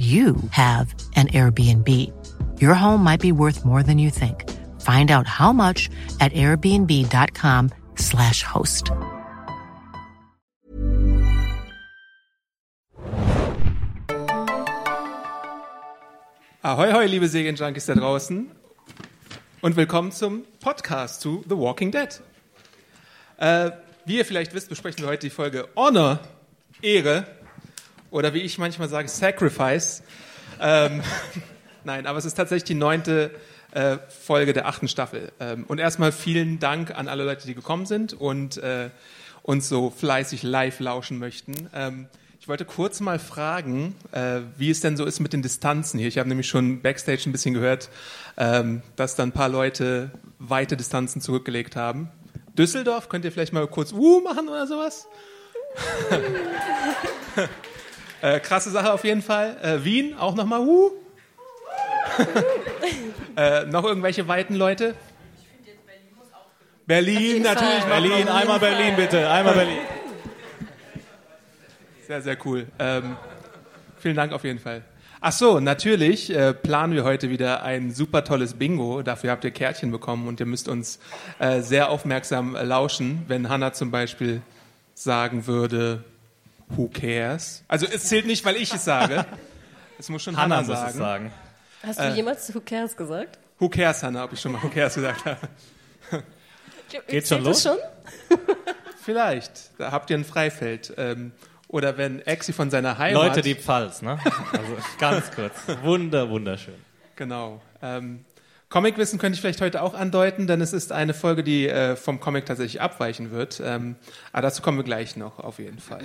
you have an Airbnb. Your home might be worth more than you think. Find out how much at airbnb.com/slash host. Ahoi, hoi, liebe Serienjunkies da draußen. Und willkommen zum Podcast zu The Walking Dead. Äh, wie ihr vielleicht wisst, besprechen wir heute die Folge Honor, Ehre oder wie ich manchmal sage, Sacrifice. Ähm, nein, aber es ist tatsächlich die neunte äh, Folge der achten Staffel. Ähm, und erstmal vielen Dank an alle Leute, die gekommen sind und äh, uns so fleißig live lauschen möchten. Ähm, ich wollte kurz mal fragen, äh, wie es denn so ist mit den Distanzen hier. Ich habe nämlich schon backstage ein bisschen gehört, ähm, dass da ein paar Leute weite Distanzen zurückgelegt haben. Düsseldorf, könnt ihr vielleicht mal kurz Uh machen oder sowas? Äh, krasse Sache auf jeden Fall. Äh, Wien, auch nochmal Uh. äh, noch irgendwelche weiten Leute? Berlin, natürlich. Berlin, einmal Berlin bitte, einmal Berlin. Sehr, sehr cool. Ähm, vielen Dank auf jeden Fall. Ach so, natürlich äh, planen wir heute wieder ein super tolles Bingo. Dafür habt ihr Kärtchen bekommen und ihr müsst uns äh, sehr aufmerksam lauschen, wenn Hanna zum Beispiel sagen würde, Who cares? Also es zählt nicht, weil ich es sage. Es muss schon Hannah, Hannah muss sagen. es sagen. Hast du jemals Who Cares gesagt? Who cares, Hannah, ob ich schon mal Who cares gesagt habe. Geht's schon Zählt das los? schon? Vielleicht, da habt ihr ein Freifeld. Ähm, oder wenn Exi von seiner Heimat... Leute, die Pfalz, ne? Also ganz kurz. Wunder, wunderschön. Genau. Ähm, Comicwissen könnte ich vielleicht heute auch andeuten, denn es ist eine Folge, die äh, vom Comic tatsächlich abweichen wird. Ähm, aber dazu kommen wir gleich noch, auf jeden Fall.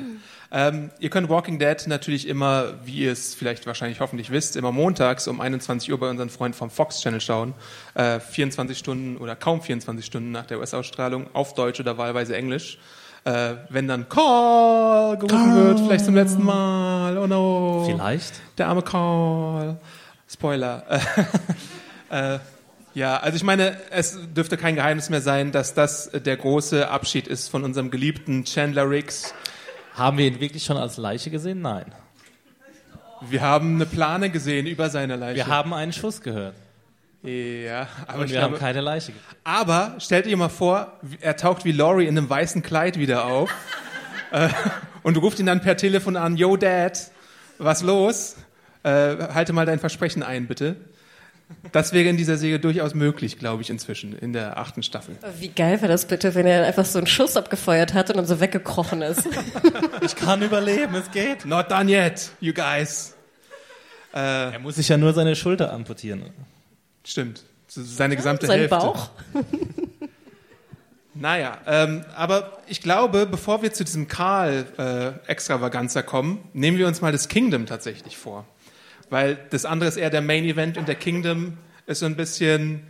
Ähm, ihr könnt Walking Dead natürlich immer, wie ihr es vielleicht wahrscheinlich hoffentlich wisst, immer montags um 21 Uhr bei unseren Freunden vom Fox Channel schauen. Äh, 24 Stunden oder kaum 24 Stunden nach der US-Ausstrahlung auf Deutsch oder wahlweise Englisch. Äh, wenn dann Call gerufen wird, vielleicht zum letzten Mal. Oh no. Vielleicht? Der arme Call. Spoiler. ja, also ich meine, es dürfte kein Geheimnis mehr sein, dass das der große Abschied ist von unserem geliebten Chandler Riggs. Haben wir ihn wirklich schon als Leiche gesehen? Nein. Wir haben eine Plane gesehen über seine Leiche. Wir haben einen Schuss gehört. ja, aber Und wir haben glaube, keine Leiche gesehen. aber stellt ihr mal vor, er taucht wie Laurie in einem weißen Kleid wieder auf äh, und ruft ihn dann per Telefon an, Yo Dad, was los? Äh, halte mal dein Versprechen ein, bitte. Das wäre in dieser Serie durchaus möglich, glaube ich, inzwischen, in der achten Staffel. Wie geil wäre das bitte, wenn er einfach so einen Schuss abgefeuert hat und dann so weggekrochen ist. Ich kann überleben, es geht. Not done yet, you guys. Er muss sich ja nur seine Schulter amputieren. Stimmt. Seine gesamte Sein Hälfte. Bauch. Naja, ähm, aber ich glaube, bevor wir zu diesem Karl-Extravaganza kommen, nehmen wir uns mal das Kingdom tatsächlich vor. Weil das andere ist eher der Main-Event und der Kingdom ist so ein bisschen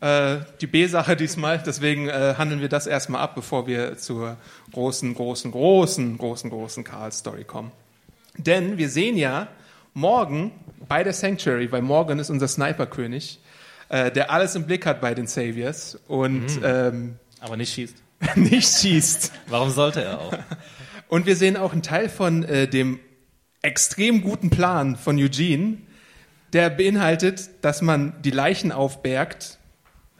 äh, die B-Sache diesmal. Deswegen äh, handeln wir das erstmal ab, bevor wir zur großen, großen, großen, großen, großen Karl-Story kommen. Denn wir sehen ja morgen bei der Sanctuary, weil Morgan ist unser Sniperkönig, äh, der alles im Blick hat bei den Saviors und ähm, Aber nicht schießt. nicht schießt. Warum sollte er auch? Und wir sehen auch einen Teil von äh, dem extrem guten Plan von Eugene, der beinhaltet, dass man die Leichen aufbergt.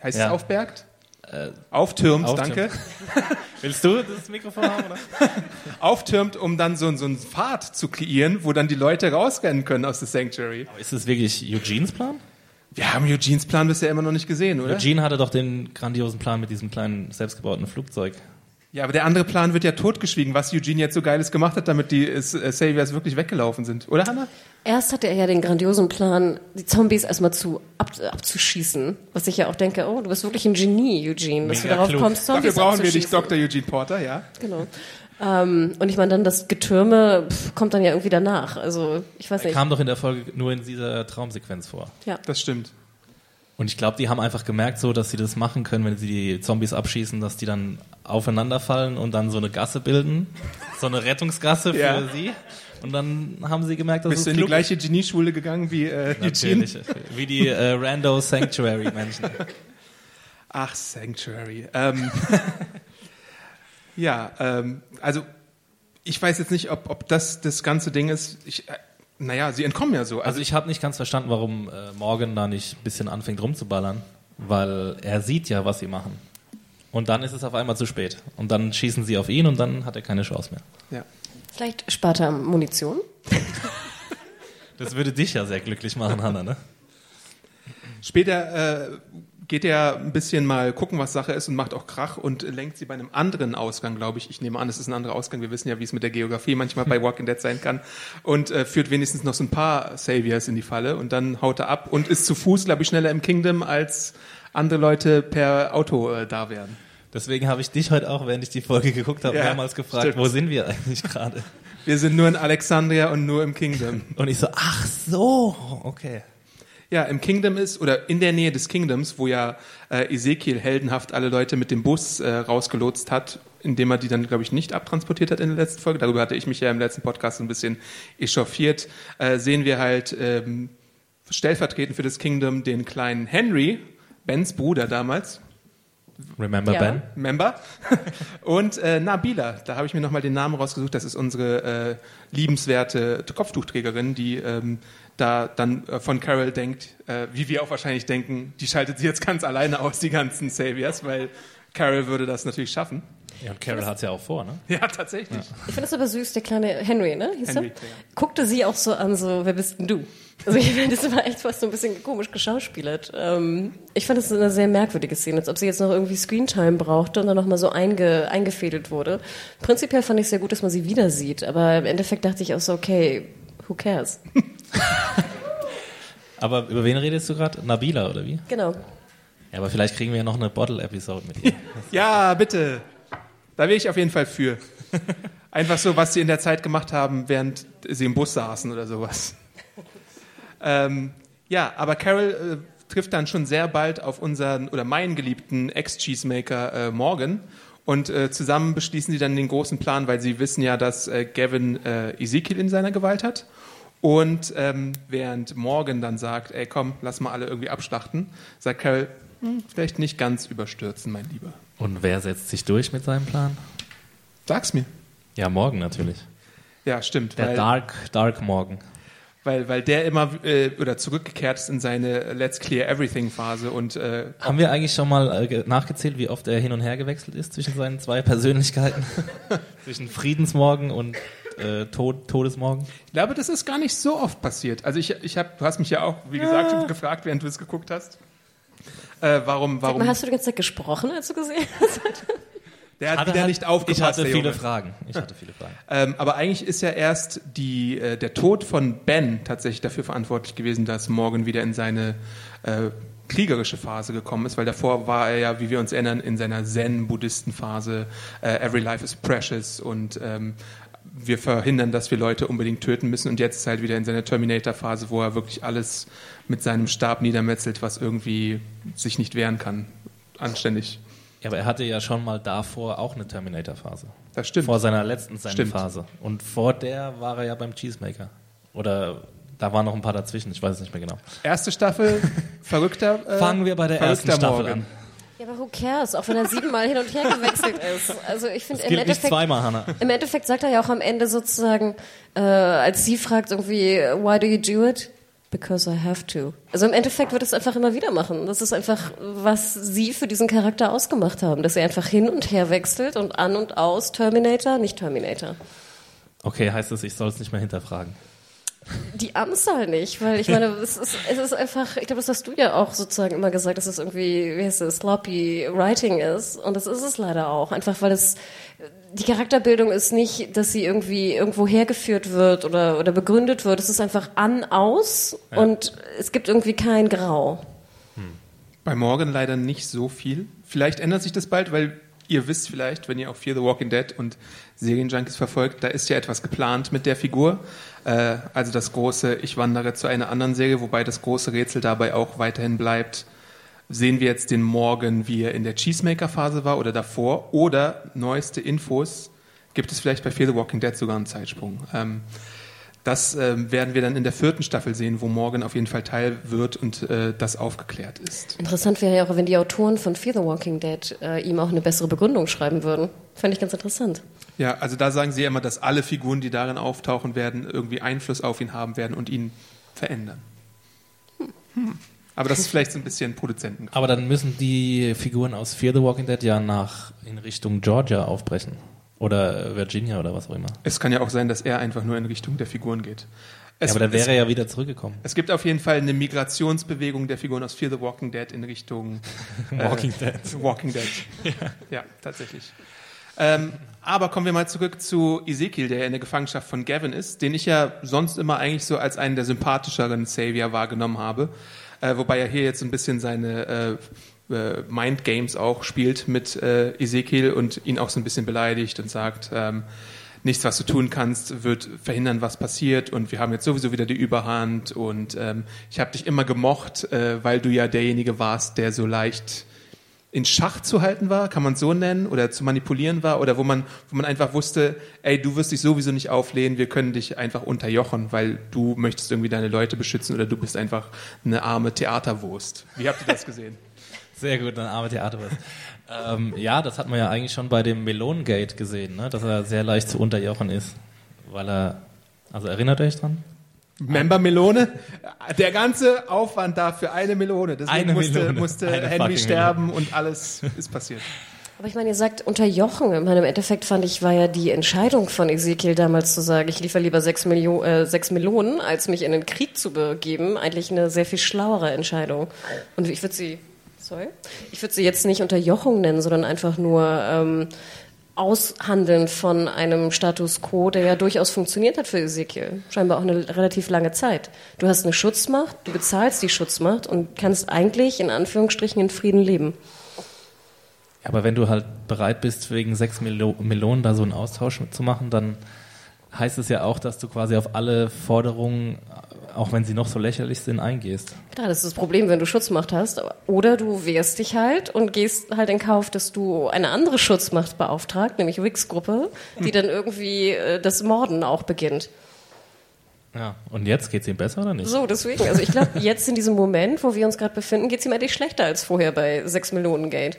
Heißt es Ja. aufbergt? auftürmt, auftürmt. danke. Willst du das Mikrofon haben? Oder? Auftürmt, um dann so, so einen Pfad zu kreieren, wo dann die Leute rausrennen können aus der Sanctuary. Aber ist das wirklich Eugenes Plan? Wir haben Eugenes Plan bisher immer noch nicht gesehen, oder? Eugene hatte doch den grandiosen Plan mit diesem kleinen selbstgebauten Flugzeug. Ja, aber der andere Plan wird ja totgeschwiegen, was Eugene jetzt so Geiles gemacht hat, damit die äh, Saviors wirklich weggelaufen sind. Oder, Hannah? Erst hatte er ja den grandiosen Plan, die Zombies erstmal zu, ab, abzuschießen. Was ich ja auch denke, oh, du bist wirklich ein Genie, Eugene, dass Mega du darauf klug. kommst, Zombies Dafür brauchen wir dich. Dr. Eugene Porter, ja? Genau. Ähm, und ich meine, dann das Getürme pff, kommt dann ja irgendwie danach. Also, ich weiß Er nicht. kam doch in der Folge nur in dieser Traumsequenz vor. Ja. Das stimmt. Und ich glaube, die haben einfach gemerkt, so, dass sie das machen können, wenn sie die Zombies abschießen, dass die dann aufeinanderfallen und dann so eine Gasse bilden, so eine Rettungsgasse für Ja. sie. Und dann haben sie gemerkt, dass Bist es du in die gleiche Genieschule gegangen wie äh? Natürlich, wie die äh, Rando Sanctuary Menschen. Ach, Sanctuary. Ähm, ja, ähm, also ich weiß jetzt nicht, ob, ob das das ganze Ding ist. Ich, äh, naja, sie entkommen ja so. Also ich habe nicht ganz verstanden, warum äh, Morgan da nicht ein bisschen anfängt rumzuballern, weil er sieht ja, was sie machen. Und dann ist es auf einmal zu spät. Und dann schießen sie auf ihn und dann hat er keine Chance mehr. ja. Vielleicht spart er Munition. Das würde dich ja sehr glücklich machen, Hanna, ne? Später äh, geht er ein bisschen mal gucken, was Sache ist und macht auch Krach und lenkt sie bei einem anderen Ausgang, glaube ich. Ich nehme an, es ist ein anderer Ausgang. Wir wissen ja, wie es mit der Geografie manchmal bei Walking Dead sein kann. Und äh, führt wenigstens noch so ein paar Saviors in die Falle und dann haut er ab und ist zu Fuß, glaube ich, schneller im Kingdom, als andere Leute per Auto äh, da wären. Deswegen habe ich dich heute auch, während ich die Folge geguckt habe, Ja, mehrmals gefragt, stimmt. wo sind wir eigentlich gerade? Wir sind nur in Alexandria und nur im Kingdom. Und ich so, ach so, okay. Ja, im Kingdom ist, oder in der Nähe des Kingdoms, wo ja äh, Ezekiel heldenhaft alle Leute mit dem Bus äh, rausgelotst hat, indem er die dann, glaube ich, nicht abtransportiert hat in der letzten Folge. Darüber hatte ich mich ja im letzten Podcast ein bisschen echauffiert. Äh, sehen wir halt ähm, stellvertretend für das Kingdom den kleinen Henry, Bens Bruder damals, Remember Ja. Ben? Member. Und äh, Nabila, da habe ich mir nochmal den Namen rausgesucht. Das ist unsere äh, liebenswerte Kopftuchträgerin, die ähm, da dann äh, von Carol denkt, äh, wie wir auch wahrscheinlich denken, die schaltet sie jetzt ganz alleine aus, die ganzen Saviors, weil Carol würde das natürlich schaffen. Ja, und Carol hat es ja auch vor, ne? Ja, tatsächlich. Ich finde es aber süß, der kleine Henry, ne? Hieß Henry, er? ja. Guckte sie auch so an, so, wer bist denn du? Also ich finde, das war echt fast so ein bisschen komisch geschauspielert. Ähm, ich fand das eine sehr merkwürdige Szene, als ob sie jetzt noch irgendwie Screentime brauchte und dann nochmal so einge, eingefädelt wurde. Prinzipiell fand ich sehr gut, dass man sie wieder sieht, aber im Endeffekt dachte ich auch so, okay, who cares? Aber über wen redest du gerade? Nabila, oder wie? Genau. Ja, aber vielleicht kriegen wir ja noch eine Bottle-Episode mit ihr. Ja, bitte. Da wäre ich auf jeden Fall für. Einfach so, was sie in der Zeit gemacht haben, während sie im Bus saßen oder sowas. Ähm, ja, aber Carol äh, trifft dann schon sehr bald auf unseren oder meinen geliebten Ex-Cheesemaker äh, Morgan. Und äh, zusammen beschließen sie dann den großen Plan, weil sie wissen ja, dass äh, Gavin äh, Ezekiel in seiner Gewalt hat. Und ähm, während Morgan dann sagt, ey komm, lass mal alle irgendwie abschlachten, sagt Carol, hm, vielleicht nicht ganz überstürzen, mein Lieber. Und wer setzt sich durch mit seinem Plan? Sag's mir. Ja, morgen natürlich. Ja, stimmt. Der weil, Dark, Dark Morgen. weil, weil der immer äh, oder zurückgekehrt ist in seine Let's Clear Everything Phase und äh, Haben wir eigentlich schon mal äh, ge- nachgezählt, wie oft er hin und her gewechselt ist zwischen seinen zwei Persönlichkeiten? zwischen Friedensmorgen und äh, Tod, Todesmorgen? ich glaube, das ist gar nicht so oft passiert. Also ich, ich hab, du hast mich ja auch, wie gesagt, gefragt, während du es geguckt hast. Äh, warum, warum? mal, hast du die ganze Zeit gesprochen, als du gesehen hast? der hat Hatte wieder halt- nicht aufgepasst. Ich hatte viele Junge. Fragen. Ich hatte viele Fragen. Ähm, aber eigentlich ist ja erst die, äh, der Tod von Ben tatsächlich dafür verantwortlich gewesen, dass Morgan wieder in seine äh, kriegerische Phase gekommen ist, weil davor war er ja, wie wir uns erinnern, in seiner Zen-Buddhisten-Phase, äh, Every Life is Precious und ähm, wir verhindern, dass wir Leute unbedingt töten müssen und jetzt ist er halt wieder in seiner Terminator-Phase, wo er wirklich alles mit seinem Stab niedermetzelt, was irgendwie sich nicht wehren kann. Anständig. Ja, aber er hatte ja schon mal davor auch eine Terminator-Phase. Das stimmt. Vor seiner letzten. Phase. Und vor der war er ja beim Cheesemaker. Oder da waren noch ein paar dazwischen, ich weiß es nicht mehr genau. Erste Staffel, verrückter. Äh, Fangen wir bei der ersten Staffel Morgan. an. Ja, aber who cares? Auch wenn er siebenmal hin und her gewechselt ist. Also ich finde Das im Endeffekt, zweimal, Hannah. im Endeffekt sagt er ja auch am Ende sozusagen, äh, als sie fragt irgendwie, why do you do it? Because I have to. Also im Endeffekt wird es einfach immer wieder machen. Das ist einfach, was sie für diesen Charakter ausgemacht haben, dass er einfach hin und her wechselt und an und aus Terminator, nicht Terminator. Okay, heißt es, ich soll es nicht mehr hinterfragen. Die Anzahl nicht, weil ich meine, es ist, es ist einfach, ich glaube, das hast du ja auch sozusagen immer gesagt, dass es irgendwie, wie heißt es, sloppy Writing ist. Und das ist es leider auch. Einfach weil es, die Charakterbildung ist nicht, dass sie irgendwie irgendwo hergeführt wird oder, oder begründet wird. Es ist einfach an, aus und es gibt irgendwie kein Grau. Bei Morgan leider nicht so viel. Vielleicht ändert sich das bald, weil ihr wisst vielleicht, wenn ihr auch Fear the Walking Dead und Serienjunkies verfolgt, da ist ja etwas geplant mit der Figur. Äh, also das große Ich wandere zu einer anderen Serie, wobei das große Rätsel dabei auch weiterhin bleibt. Sehen wir jetzt den Morgen, wie er in der Cheesemaker-Phase war oder davor? Oder neueste Infos, gibt es vielleicht bei Fear the Walking Dead sogar einen Zeitsprung? Ähm, das äh, werden wir dann in der vierten Staffel sehen, wo Morgan auf jeden Fall Teil wird und äh, das aufgeklärt ist. Interessant wäre ja auch, wenn die Autoren von Fear the Walking Dead äh, ihm auch eine bessere Begründung schreiben würden. Fände ich ganz interessant. Ja, also da sagen sie ja immer, dass alle Figuren, die darin auftauchen werden, irgendwie Einfluss auf ihn haben werden und ihn verändern. Hm. Aber das ist vielleicht so ein bisschen Produzenten. Aber dann müssen die Figuren aus Fear the Walking Dead ja nach in Richtung Georgia aufbrechen. Oder Virginia oder was auch immer. Es kann ja auch sein, dass er einfach nur in Richtung der Figuren geht. Es, ja, aber dann wäre es, er ja wieder zurückgekommen. Es gibt auf jeden Fall eine Migrationsbewegung der Figuren aus Fear the Walking Dead in Richtung Walking äh, Dead. Walking Dead. ja. ja, tatsächlich. Ähm, aber kommen wir mal zurück zu Ezekiel, der in der Gefangenschaft von Gavin ist, den ich ja sonst immer eigentlich so als einen der sympathischeren Savior wahrgenommen habe. Äh, wobei er hier jetzt ein bisschen seine äh, äh, Mind Games auch spielt mit äh, Ezekiel und ihn auch so ein bisschen beleidigt und sagt, ähm, nichts, was du tun kannst, wird verhindern, was passiert und wir haben jetzt sowieso wieder die Überhand und ähm, ich habe dich immer gemocht, äh, weil du ja derjenige warst, der so leicht in Schach zu halten war, kann man so nennen, oder zu manipulieren war, oder wo man, wo man einfach wusste, ey, du wirst dich sowieso nicht auflehnen, wir können dich einfach unterjochen, weil du möchtest irgendwie deine Leute beschützen oder du bist einfach eine arme Theaterwurst. Wie habt ihr das gesehen? Sehr gut, ein armer Theaterwurst. ähm, ja, das hat man ja eigentlich schon bei dem Melonengate gesehen, ne? dass er sehr leicht zu unterjochen ist, weil er, also erinnert euch dran? Member Melone. Der ganze Aufwand da für eine Melone. Deswegen Eine musste, Melone. musste Eine Henry sterben und alles ist passiert. Aber ich meine, ihr sagt unterjochen. Ich meine, im Endeffekt fand ich, war ja die Entscheidung von Ezekiel damals zu sagen, ich liefere lieber sechs, Millio äh, sechs Melonen, als mich in den Krieg zu begeben, eigentlich eine sehr viel schlauere Entscheidung. Und ich würde sie, sorry, ich würde sie jetzt nicht Unterjochung nennen, sondern einfach nur ähm, Aushandeln von einem Status quo, der ja durchaus funktioniert hat für Ezekiel. Scheinbar auch eine relativ lange Zeit. Du hast eine Schutzmacht, du bezahlst die Schutzmacht und kannst eigentlich in Anführungsstrichen in Frieden leben. Aber wenn du halt bereit bist, wegen sechs Melo Melonen da so einen Austausch zu machen, dann heißt es ja auch, dass du quasi auf alle Forderungen, auch wenn sie noch so lächerlich sind, eingehst. Klar, das ist das Problem, wenn du Schutzmacht hast. Oder du wehrst dich halt und gehst halt in Kauf, dass du eine andere Schutzmacht beauftragt, nämlich Wix-Gruppe, die dann irgendwie äh, das Morden auch beginnt. Ja, und jetzt geht's ihm besser oder nicht? So, deswegen. Also ich glaube, jetzt in diesem Moment, wo wir uns gerade befinden, geht es ihm eigentlich schlechter als vorher bei 6 Millionen Gate.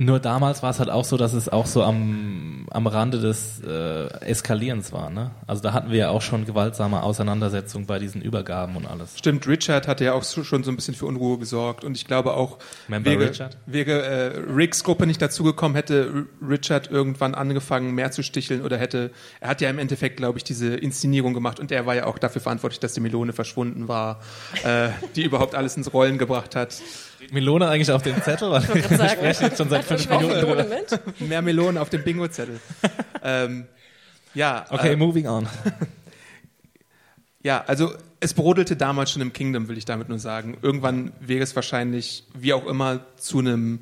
Nur damals war es halt auch so, dass es auch so am, am Rande des äh, Eskalierens war. Ne? Also da hatten wir ja auch schon gewaltsame Auseinandersetzungen bei diesen Übergaben und alles. Stimmt, Richard hatte ja auch so, schon so ein bisschen für Unruhe gesorgt und ich glaube auch, Member wäre, Richard? wäre äh, Ricks Gruppe nicht dazugekommen, hätte Richard irgendwann angefangen, mehr zu sticheln oder hätte, er hat ja im Endeffekt, glaube ich, diese Inszenierung gemacht und er war ja auch dafür verantwortlich, dass die Melone verschwunden war, äh, die überhaupt alles ins Rollen gebracht hat. Melone eigentlich auf dem Zettel? Weil wir sprechen jetzt schon seit fünf Minuten. Melone drüber. Mehr Melonen auf dem Bingo-Zettel. ähm, ja, Okay, äh, moving on. Ja, also es brodelte damals schon im Kingdom, will ich damit nur sagen. Irgendwann wäre es wahrscheinlich, wie auch immer, zu einem,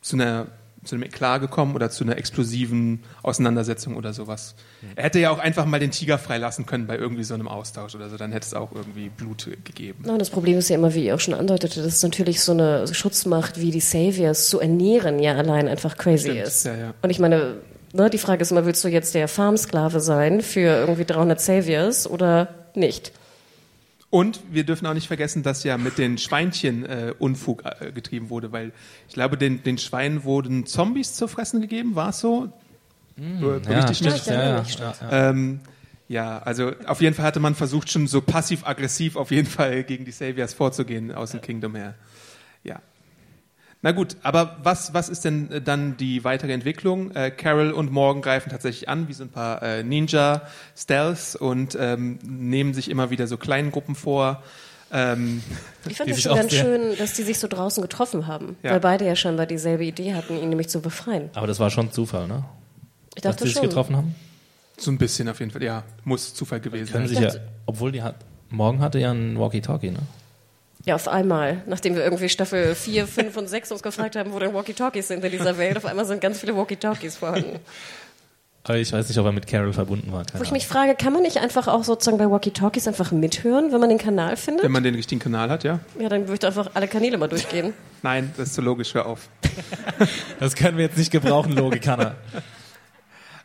zu einer, zu einem Eklat gekommen oder zu einer explosiven Auseinandersetzung oder sowas. Er hätte ja auch einfach mal den Tiger freilassen können bei irgendwie so einem Austausch oder so, dann hätte es auch irgendwie Blut gegeben. Und das Problem ist ja immer, wie ihr auch schon andeutete, dass natürlich so eine Schutzmacht wie die Saviors zu ernähren ja allein einfach crazy Stimmt, ist. ja, ja. Und ich meine, ne, die Frage ist immer, willst du jetzt der Farmsklave sein für irgendwie 300 Saviors oder nicht? Und wir dürfen auch nicht vergessen, dass ja mit den Schweinchen äh, Unfug äh, getrieben wurde, weil ich glaube, den, den Schweinen wurden Zombies zu fressen gegeben, war es so? Ich mich? stimmt. erinnere ja, mich, ja, ja. Ähm, ja, also auf jeden Fall hatte man versucht, schon so passiv-aggressiv auf jeden Fall gegen die Saviors vorzugehen aus dem Kingdom her. Ja. Na gut, aber was, was ist denn äh, dann die weitere Entwicklung? Äh, Carol und Morgan greifen tatsächlich an, wie so ein paar äh, Ninja-Stealths und ähm, nehmen sich immer wieder so kleinen Gruppen vor. Ähm, Ich fand Die das sich schon ganz schön, dass die sich so draußen getroffen haben, Ja. weil beide ja scheinbar dieselbe Idee hatten, ihn nämlich zu befreien. Aber das war schon Zufall, ne? Ich Dass dachte sie sich schon. getroffen haben? so ein bisschen auf jeden Fall, ja, muss Zufall gewesen sein. ja, obwohl die hat, morgen hatte ja ein Walkie-Talkie, ne? Ja, auf einmal. Nachdem wir irgendwie Staffel 4, 5 und 6 uns gefragt haben, wo denn Walkie-Talkies sind in dieser Welt, auf einmal sind ganz viele Walkie-Talkies vorhanden. Aber ich weiß nicht, ob er mit Carol verbunden war. Wo ich mich frage, kann man nicht einfach auch sozusagen bei Walkie-Talkies einfach mithören, wenn man den Kanal findet? Wenn man den richtigen Kanal hat, ja? Ja, dann würde ich einfach alle Kanäle mal durchgehen. Nein, das ist zu logisch, hör auf. Das können wir jetzt nicht gebrauchen, Logik, Hanna.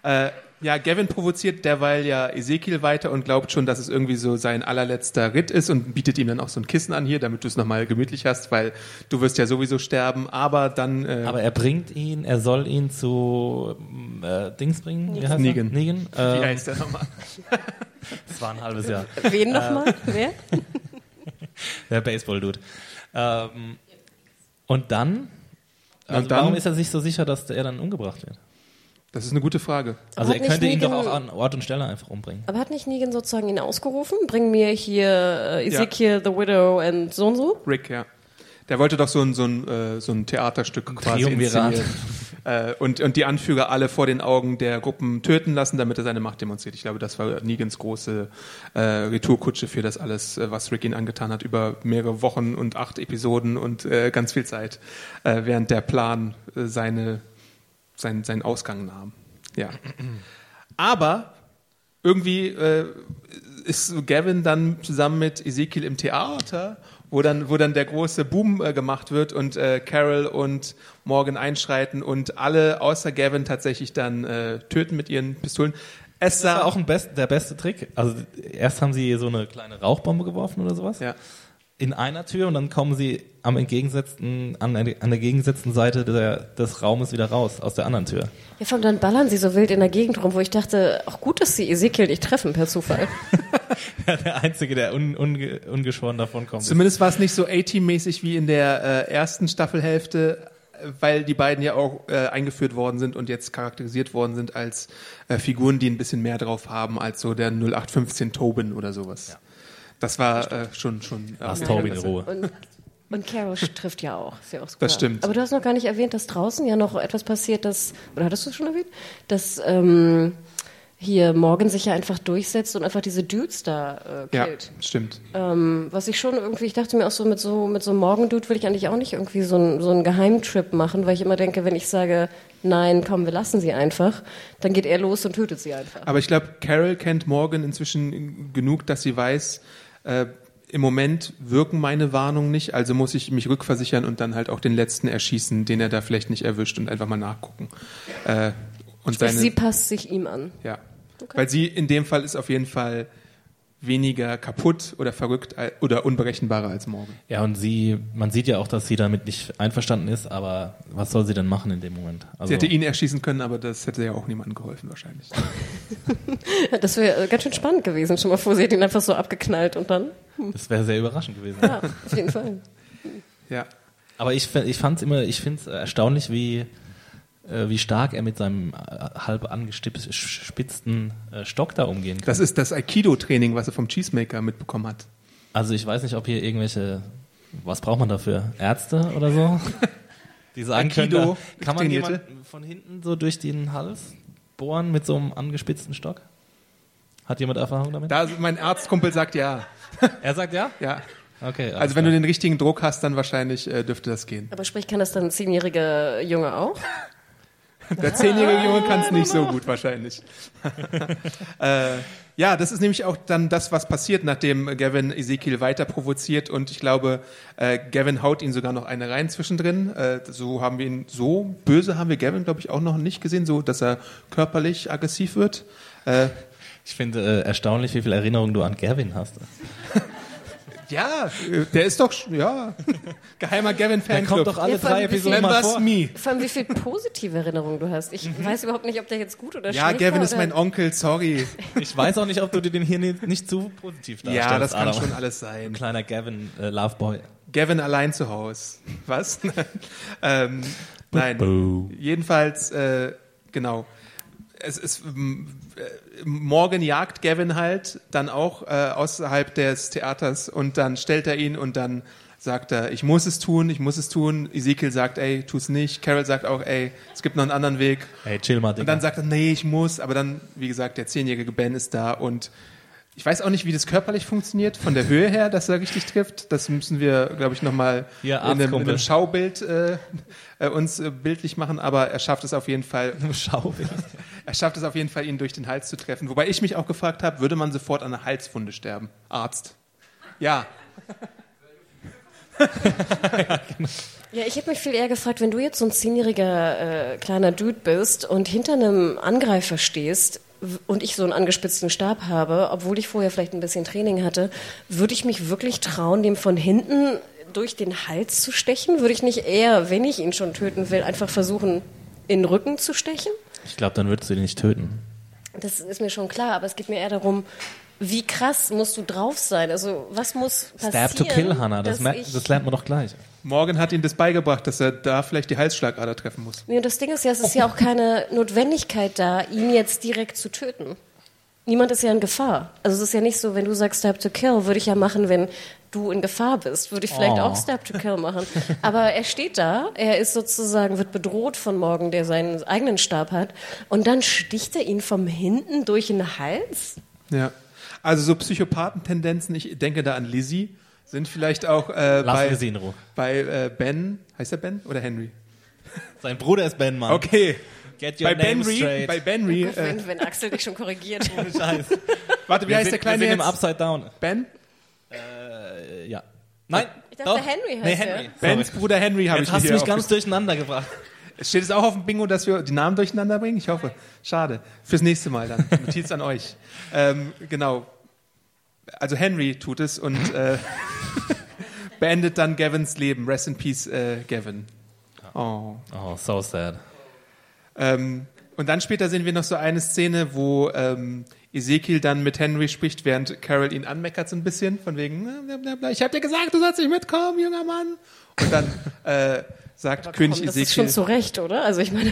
Äh, ja, Gavin provoziert derweil ja Ezekiel weiter und glaubt schon, dass es irgendwie so sein allerletzter Ritt ist und bietet ihm dann auch so ein Kissen an hier, damit du es nochmal gemütlich hast, weil du wirst ja sowieso sterben, aber dann äh, Aber er bringt ihn, er soll ihn zu äh, Dings bringen. Wie heißt Negan. Er? Negan. wie Äh, heißt der nochmal? das war ein halbes Jahr. Wen nochmal? Wer? Der Baseball-Dude. Ähm, und dann? Also Und dann- warum ist er sich so sicher, dass er dann umgebracht wird? Das ist eine gute Frage. Also hat er könnte ihn doch auch an Ort und Stelle einfach umbringen. Aber hat nicht Negan sozusagen ihn ausgerufen? Bring mir hier äh, Ezekiel, The Widow und so und so? Rick, ja. Der wollte doch so ein, so ein, äh, so ein Theaterstück quasi Triumvirat. inszenieren. Äh, und, und die Anführer alle vor den Augen der Gruppen töten lassen, damit er seine Macht demonstriert. Ich glaube, das war Negans große äh, Retourkutsche für das alles, äh, was Rick ihn angetan hat, über mehrere Wochen und acht Episoden und äh, ganz viel Zeit, äh, während der Plan äh, seine, sein, seinen Ausgang nahm. Ja. Aber irgendwie äh, ist Gavin dann zusammen mit Ezekiel im Theater, wo dann, wo dann der große Boom äh, gemacht wird und äh, Carol und Morgan einschreiten und alle außer Gavin tatsächlich dann äh, töten mit ihren Pistolen. Es Das war auch ein best, der beste Trick. Also erst haben sie so eine kleine Rauchbombe geworfen oder sowas. ja. In einer Tür und dann kommen sie am entgegengesetzten, an, der- an der gegengesetzten Seite der, des Raumes wieder raus, aus der anderen Tür. Ja, vor allem dann ballern sie so wild in der Gegend rum, wo ich dachte, auch gut, dass sie Ezekiel nicht treffen per Zufall. der Einzige, der un, unge, ungeschoren davon kommt. Zumindest war es nicht so A-Team-mäßig wie in der äh, ersten Staffelhälfte, weil die beiden ja auch äh, eingeführt worden sind und jetzt charakterisiert worden sind als äh, Figuren, die ein bisschen mehr drauf haben als so der 0815 Tobin oder sowas. Das war äh, schon schon. Lass äh, Toby in Ruhe. Und, und Carol trifft ja auch. Ist ja auch super. Das stimmt. Aber du hast noch gar nicht erwähnt, dass draußen ja noch etwas passiert, dass, oder hattest du es schon erwähnt? Dass ähm, hier Morgan sich ja einfach durchsetzt und einfach diese Dudes da äh, Ja, killt. stimmt. Ähm, was ich schon irgendwie, ich dachte mir auch so, mit so, mit so einem Morgan-Dude will ich eigentlich auch nicht irgendwie so, ein, so einen Geheimtrip machen, weil ich immer denke, wenn ich sage, nein, komm, wir lassen sie einfach, dann geht er los und tötet sie einfach. Aber ich glaube, Carol kennt Morgan inzwischen genug, dass sie weiß, äh, im Moment wirken meine Warnungen nicht, also muss ich mich rückversichern und dann halt auch den letzten erschießen, den er da vielleicht nicht erwischt und einfach mal nachgucken. Äh, und seine, sie passt sich ihm an. ja. Weil sie in dem Fall ist auf jeden Fall weniger kaputt oder verrückt oder unberechenbarer als Morgan. Ja, und sie, man sieht ja auch, dass sie damit nicht einverstanden ist, aber was soll sie denn machen in dem Moment? Also, Sie hätte ihn erschießen können, aber das hätte ja auch niemandem geholfen wahrscheinlich. Das wäre ganz schön spannend gewesen. Schon mal vor, sie hat ihn einfach so abgeknallt und dann. das wäre sehr überraschend gewesen. Ja, auf jeden Fall. Ja. Aber ich, ich fand's immer, ich finde es erstaunlich, wie, wie stark er mit seinem äh, halb angespitzten äh, Stock da umgehen kann. Das ist das Aikido-Training, was er vom Cheesemaker mitbekommen hat. Also ich weiß nicht, ob hier irgendwelche, was braucht man dafür? Ärzte oder so? Die sagen Aikido, können, da- kann man jemanden von hinten so durch den Hals bohren mit so einem angespitzten Stock? Hat jemand Erfahrung damit? Da mein Arztkumpel sagt ja. er sagt ja? Ja. Okay. alles Also wenn du den richtigen Druck hast, dann wahrscheinlich äh, dürfte das gehen. Aber sprich, kann das dann ein zehnjähriger Junge auch? Der zehnjährige Junge kann es nicht so gut wahrscheinlich. äh, ja, das ist nämlich auch dann das, was passiert, nachdem Gavin Ezekiel weiter provoziert und ich glaube, äh, Gavin haut ihn sogar noch eine rein zwischendrin. Äh, so haben wir ihn, so böse haben wir Gavin, glaube ich, auch noch nicht gesehen, so dass er körperlich aggressiv wird. Äh, Ich finde äh, erstaunlich, wie viel Erinnerung du an Gavin hast. ja, äh, der ist doch, ja, geheimer Der Gavin-Fanclub. kommt doch alle Ja, vor drei allem, wie Episoden mal vor. me. Vor allem, wie viel positive Erinnerungen du hast. Ich weiß überhaupt nicht, ob der jetzt gut oder Ja, schlecht Gavin war. ist mein Onkel, sorry. Ich weiß auch nicht, ob du dir den hier nicht, zu positiv darstellst. Ja, das kann Adam. schon alles sein. Ein kleiner Gavin äh, Loveboy. Gavin allein zu Hause. Was? ähm, nein. Jedenfalls, äh, genau. Es ist, m- äh, morgen jagt Gavin halt dann auch äh, außerhalb des Theaters und dann stellt er ihn und dann sagt er, ich muss es tun, ich muss es tun. Ezekiel sagt, ey, tu's nicht. Carol sagt auch, ey, es gibt noch einen anderen Weg. Hey, chill mal, Digga. Und dann sagt er, nee, ich muss. Aber dann, wie gesagt, der zehnjährige Ben ist da und Ich weiß auch nicht, wie das körperlich funktioniert, von der Höhe her, dass er richtig trifft. Das müssen wir, glaube ich, nochmal Ja, in, einem- in einem Schaubild äh, äh, uns äh, bildlich machen, aber er schafft es auf jeden Fall. Schau. Er schafft es auf jeden Fall, ihn durch den Hals zu treffen. Wobei ich mich auch gefragt habe, würde man sofort an einer Halswunde sterben? Arzt. Ja, Ja, ich hätte mich viel eher gefragt, wenn du jetzt so ein zehnjähriger äh, kleiner Dude bist und hinter einem Angreifer stehst und ich so einen angespitzten Stab habe, obwohl ich vorher vielleicht ein bisschen Training hatte, würde ich mich wirklich trauen, dem von hinten durch den Hals zu stechen? Würde ich nicht eher, wenn ich ihn schon töten will, einfach versuchen, in den Rücken zu stechen? Ich glaube, dann würdest du ihn nicht töten. Das ist mir schon klar, aber es geht mir eher darum, wie krass musst du drauf sein? Also, was muss passieren? Stab to kill, Hannah. Das, das lernt man doch gleich. Morgan hat ihm das beigebracht, dass er da vielleicht die Halsschlagader treffen muss. Nee, und das Ding ist ja, es ist ja auch keine Notwendigkeit da, ihn jetzt direkt zu töten. Niemand ist ja in Gefahr. Also es ist ja nicht so, wenn du sagst Stab to Kill, würde ich ja machen, wenn du in Gefahr bist. Würde ich vielleicht Oh. auch Stab to Kill machen. Aber er steht da, er ist sozusagen, wird bedroht von Morgan, der seinen eigenen Stab hat. Und dann sticht er ihn vom hinten durch den Hals? Ja. Also so Psychopathentendenzen, ich denke da an Lizzie, sind vielleicht auch äh, bei, wir sie in Ruhe. bei äh, Ben, heißt er Ben oder Henry? Sein Bruder ist Ben, Mann. Okay. Get your Bei name Benry, straight. bei Benry, äh, Wenn, wenn Axel dich schon korrigiert. Scheiß. warte, wie Wir heißt sind, der Kleine wir sind im jetzt? Upside Down. Ben? Äh, ja. Nein. Ich dachte, doch. Henry heißt nee. Henry. Bens. Bruder Henry habe ich Jetzt hast du mich ganz durcheinander gebracht. Steht es auch auf dem Bingo, dass wir die Namen durcheinander bringen? Ich hoffe. Schade. Fürs nächste Mal dann. Notiz an euch. Ähm, genau. Also Henry tut es und äh, beendet dann Gavins Leben. Rest in peace, äh, Gavin. Oh. Oh, so sad. Ähm, und dann später sehen wir noch so eine Szene, wo ähm, Ezekiel dann mit Henry spricht, während Carol ihn anmeckert so ein bisschen, von wegen, ich hab dir gesagt, du sollst nicht mitkommen, junger Mann. Und dann äh, sagt König Komm, das ist schon Ezekiel, zu Recht, oder? Also ich meine,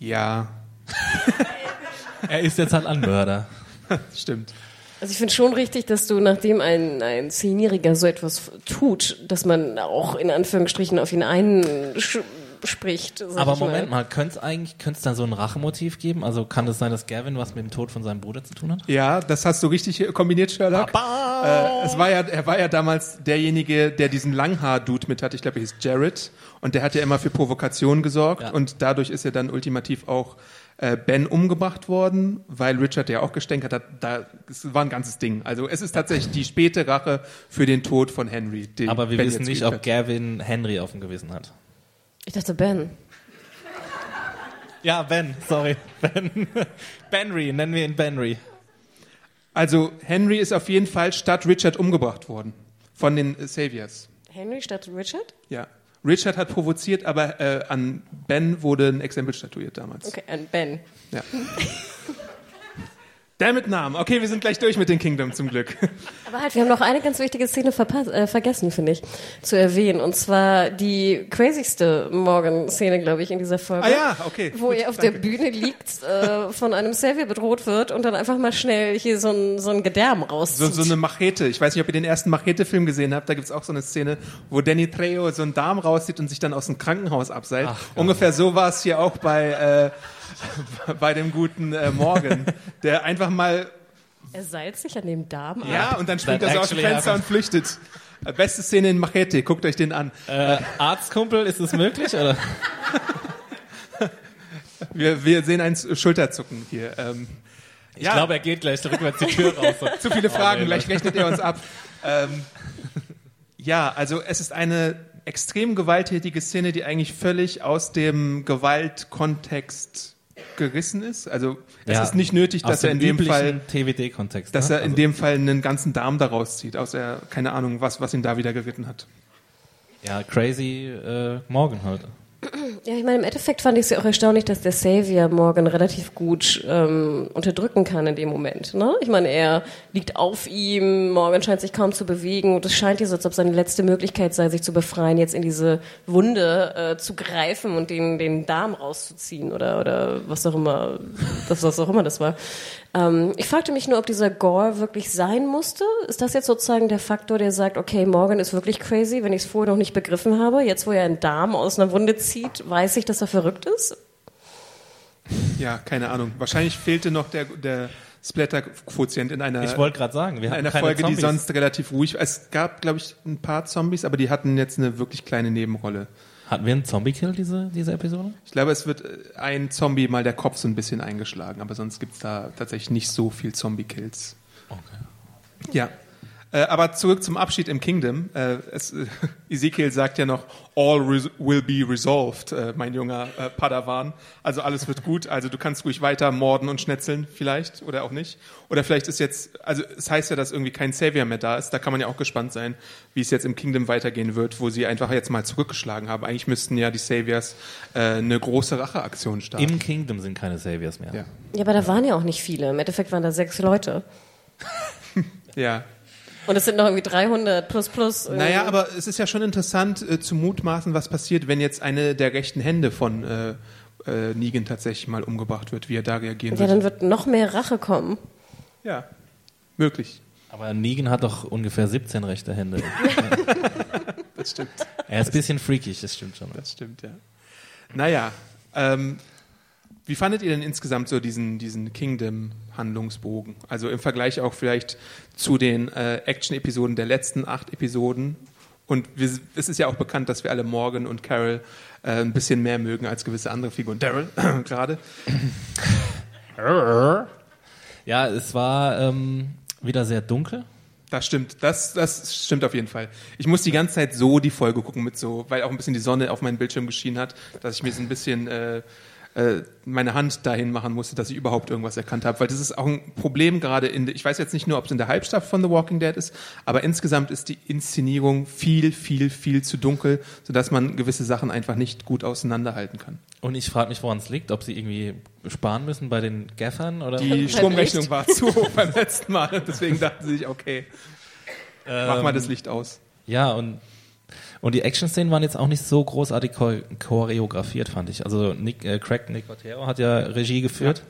ja, Er ist jetzt halt ein Mörder. stimmt. Also ich finde schon richtig, dass du, nachdem ein, ein Zehnjähriger so etwas tut, dass man auch in Anführungsstrichen auf ihn einspricht. Sag Aber Moment mal, könnte es eigentlich könnte es da so ein Rachemotiv geben? Also kann es sein, dass Gavin was mit dem Tod von seinem Bruder zu tun hat? Ja, das hast du richtig kombiniert, Sherlock. Äh, es war ja, er war ja damals derjenige, der diesen Langhaar-Dude mit hat. Ich glaube, er hieß Jared. Und der hat ja immer für Provokation gesorgt. Ja. Und dadurch ist ja dann ultimativ auch äh, Ben umgebracht worden, weil Richard ja auch gestänkert hat. Da, es war ein ganzes Ding. Also es ist tatsächlich die späte Rache für den Tod von Henry. den Aber wir Ben wissen nicht, ob. Gavin Henry auf dem Gewissen hat. Ich dachte Ben. Ja, Ben, sorry. Ben. Benry, nennen wir ihn Benry. Also Henry ist auf jeden Fall statt Richard umgebracht worden. Von den äh, Saviors. Henry statt Richard? Ja. Richard hat provoziert, aber äh, an Ben wurde ein Exempel statuiert damals. Okay, ein Ben. Ja. Damit Namen. Okay, wir sind gleich durch mit den Kingdom zum Glück. Aber halt, wir haben noch eine ganz wichtige Szene äh, vergessen, finde ich, zu erwähnen. Und zwar die crazyste Morgan-Szene, glaube ich, in dieser Folge. Ah ja, okay. Wo Gut, er auf danke. der Bühne liegt, äh, von einem Savior bedroht wird und dann einfach mal schnell hier so ein, so ein Gedärm So, rauszieht. so eine Machete. Ich weiß nicht, ob ihr den ersten Machete-Film gesehen habt. Da gibt's auch so eine Szene, wo Danny Trejo so einen Darm rauszieht und sich dann aus dem Krankenhaus abseilt. Ungefähr so war es hier auch bei, äh, bei dem guten äh, Morgan, der einfach mal er seilt sich an dem Darm Ja, ab. und dann springt er so aus dem Fenster und flüchtet. Äh, Beste Szene in Machete, guckt euch den an. Äh, Arztkumpel, ist es möglich? Oder? Wir, wir sehen ein Schulterzucken hier. Ähm, Ich glaube, er geht gleich rückwärts die Tür raus. zu viele Fragen, nee, gleich rechnet er uns ab. Ähm, ja, also es ist eine extrem gewalttätige Szene, die eigentlich völlig aus dem Gewaltkontext gerissen ist. Also es Ja, ist nicht nötig, dass er in dem Fall, TWD-Kontext. dass ne? er in dem Fall einen ganzen Darm daraus zieht, außer keine Ahnung, was, was ihn da wieder geritten hat. Ja, crazy äh, Morgan halt. Ja, ich meine, im Endeffekt fand ich es ja auch erstaunlich, dass der Savior Morgan relativ gut ähm, unterdrücken kann in dem Moment. Ne? Ich meine, er liegt auf ihm, Morgan scheint sich kaum zu bewegen und es scheint hier so, als ob seine letzte Möglichkeit sei, sich zu befreien, jetzt in diese Wunde äh, zu greifen und den, den Darm rauszuziehen oder, oder was auch immer, das, was auch immer das war. Ähm, ich fragte mich nur, ob dieser Gore wirklich sein musste. Ist das jetzt sozusagen der Faktor, der sagt, okay, Morgan ist wirklich crazy, wenn ich es vorher noch nicht begriffen habe? Jetzt, wo er einen Darm aus einer Wunde zieht, weiß ich, dass er verrückt ist? Ja, keine Ahnung. Wahrscheinlich fehlte noch der, der Splatter-Quotient in einer, Ich wollte gerade sagen, wir einer keine Folge, Zombies. die sonst relativ ruhig war. Es gab, glaube ich, ein paar Zombies, aber die hatten jetzt eine wirklich kleine Nebenrolle. Hatten wir einen Zombie-Kill, diese, diese Episode? Ich glaube, es wird äh, ein Zombie mal der Kopf so ein bisschen eingeschlagen, aber sonst gibt's da tatsächlich nicht so viel Zombie-Kills. Okay. Ja. Äh, aber zurück zum Abschied im Kingdom. Äh, es, äh, Ezekiel sagt ja noch, all res will be resolved, äh, mein junger äh, Padawan. Also alles wird gut. Also du kannst ruhig weiter morden und schnetzeln vielleicht oder auch nicht. Oder vielleicht ist jetzt, also es heißt ja, dass irgendwie kein Savior mehr da ist. Da kann man ja auch gespannt sein, wie es jetzt im Kingdom weitergehen wird, wo sie einfach jetzt mal zurückgeschlagen haben. Eigentlich müssten ja die Saviors äh, eine große Racheaktion starten. Im Kingdom sind keine Saviors mehr. ja. Ja, aber da waren ja auch nicht viele. Im Endeffekt waren da sechs Leute. ja. Und es sind noch irgendwie 300 plus plus. irgendwie. Naja, aber es ist ja schon interessant äh, zu mutmaßen, was passiert, wenn jetzt eine der rechten Hände von äh, äh, Negan tatsächlich mal umgebracht wird, wie er da reagieren Ja, wird. dann wird noch mehr Rache kommen. Ja, möglich. Aber Negan hat doch ungefähr 17 rechte Hände. Das stimmt. er ist ein bisschen freakig, das stimmt schon. Das stimmt, ja. Naja, ähm, wie fandet ihr denn insgesamt so diesen, diesen Kingdom-Handlungsbogen? Also im Vergleich auch vielleicht zu den äh, Action-Episoden der letzten acht Episoden. Und wir, es ist ja auch bekannt, dass wir alle Morgan und Carol äh, ein bisschen mehr mögen als gewisse andere Figuren. Daryl gerade. Ja, es war ähm, wieder sehr dunkel. Das stimmt, das, das stimmt auf jeden Fall. Ich muss die ganze Zeit so die Folge gucken mit so, weil auch ein bisschen die Sonne auf meinen Bildschirm geschienen hat, dass ich mir so ein bisschen äh, äh, meine Hand dahin machen musste, dass ich überhaupt irgendwas erkannt habe. Weil das ist auch ein Problem gerade in, ich weiß jetzt nicht nur, ob es in der Halbstaffel von The Walking Dead ist, aber insgesamt ist die Inszenierung viel, viel, viel zu dunkel, sodass man gewisse Sachen einfach nicht gut auseinanderhalten kann. Und ich frage mich, woran es liegt, ob sie irgendwie sparen müssen bei den Gaffern oder Die Stromrechnung war zu hoch beim letzten Mal, deswegen dachten sie sich, okay, mach mal das Licht aus. Ja, und, und die Action-Szenen waren jetzt auch nicht so großartig chor- choreografiert, fand ich. Also Nick, äh, Craig Nicotero hat ja Regie geführt.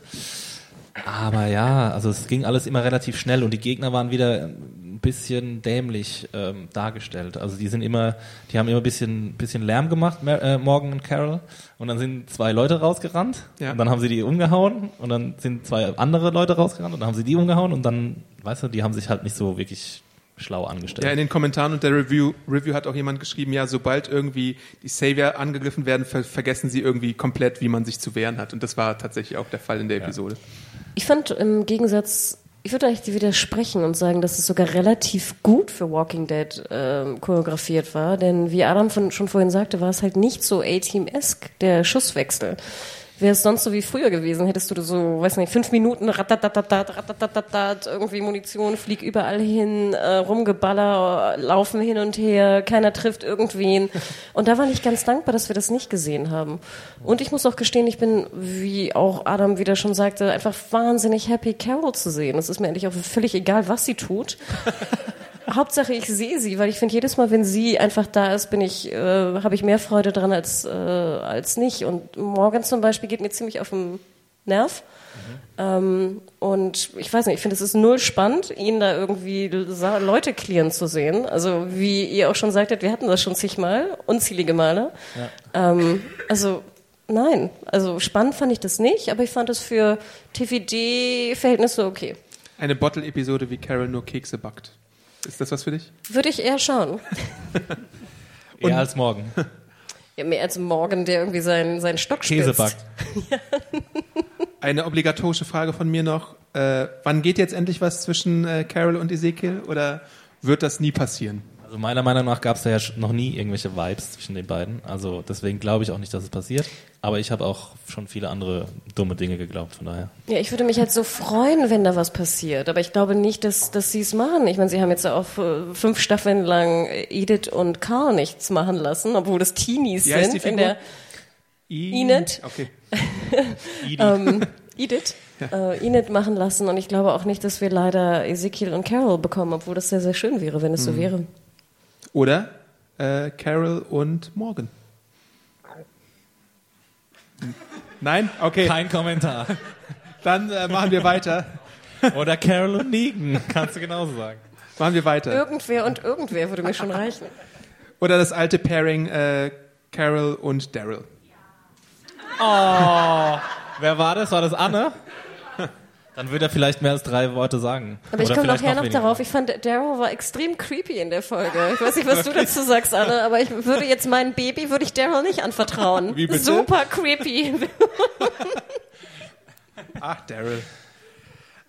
Aber ja, also es ging alles immer relativ schnell und die Gegner waren wieder ein bisschen dämlich ähm, dargestellt. Also die sind immer, die haben immer ein bisschen, bisschen Lärm gemacht, Mer äh, Morgan und Carol. Und dann sind zwei Leute rausgerannt Ja. und dann haben sie die umgehauen und dann sind zwei andere Leute rausgerannt und dann haben sie die umgehauen und dann, weißt du, die haben sich halt nicht so wirklich schlau angestellt. Ja, in den Kommentaren und der Review, Review hat auch jemand geschrieben, ja, sobald irgendwie die Savior angegriffen werden, ver vergessen sie irgendwie komplett, wie man sich zu wehren hat. Und das war tatsächlich auch der Fall in der Episode. Ich fand im Gegensatz, ich würde eigentlich widersprechen und sagen, dass es sogar relativ gut für Walking Dead ähm, choreografiert war, denn wie Adam von, schon vorhin sagte, war es halt nicht so A-Team-esque, der Schusswechsel. Wäre es sonst so wie früher gewesen, hättest du so, weiß nicht, fünf Minuten ratatatatat, ratatatatat, irgendwie Munition, flieg überall hin, äh, rumgeballer, laufen hin und her, keiner trifft irgendwen. Und da war ich ganz dankbar, dass wir das nicht gesehen haben. Und ich muss auch gestehen, ich bin, wie auch Adam wieder schon sagte, einfach wahnsinnig happy, Carol zu sehen. Es ist mir eigentlich auch völlig egal, was sie tut. Hauptsache, ich sehe sie, weil ich finde, jedes Mal, wenn sie einfach da ist, bin ich, äh, habe ich mehr Freude dran als, äh, als nicht. Und Morgan zum Beispiel geht mir ziemlich auf den Nerv. Ähm, und ich weiß nicht, ich finde, es ist null spannend, ihn da irgendwie Leute clearen zu sehen. Also, wie ihr auch schon sagtet, wir hatten das schon zigmal, unzählige Male. Ähm, also, nein. Also, spannend fand ich das nicht, aber ich fand es für TVD-Verhältnisse okay. Eine Bottle-Episode, wie Carol nur Kekse backt. Ist das was für dich? Würde ich eher schauen. Eher als morgen. Ja, mehr als Morgan, der irgendwie seinen, seinen Stock Käse spitzt. backt. Eine obligatorische Frage von mir noch. Äh, wann geht jetzt endlich was zwischen äh, Carol und Ezekiel oder wird das nie passieren? Also meiner Meinung nach gab es da ja noch nie irgendwelche Vibes zwischen den beiden. Also deswegen glaube ich auch nicht, dass es passiert. Aber ich habe auch schon viele andere dumme Dinge geglaubt, von daher. Ja, ich würde mich halt so freuen, wenn da was passiert. Aber ich glaube nicht, dass, dass sie es machen. Ich meine, sie haben jetzt ja auch äh, fünf Staffeln lang Edith und Carl nichts machen lassen, obwohl das Teenies Wie heißt sind. die in der Enid? Okay. ähm, Edith. Äh, Enid machen lassen. Und ich glaube auch nicht, dass wir leider Ezekiel und Carol bekommen, obwohl das sehr, sehr schön wäre, wenn es so wäre. Oder äh, Carol und Morgan. Nein? Okay, Kein Kommentar. dann äh, machen wir weiter. Oder Carol und Negan, kannst du genauso sagen. Machen wir weiter. Irgendwer und irgendwer würde mir schon reichen. Oder das alte Pairing äh, Carol und Daryl. Oh, wer war das? War das Anne? Dann würde er vielleicht mehr als drei Worte sagen. Aber ich komme nachher noch weniger. darauf. Ich fand, Daryl war extrem creepy in der Folge. Ich weiß nicht, was du dazu sagst, Anne, aber ich würde jetzt mein Baby, würde ich Daryl nicht anvertrauen. Wie bitte? Super creepy. Ach, Daryl.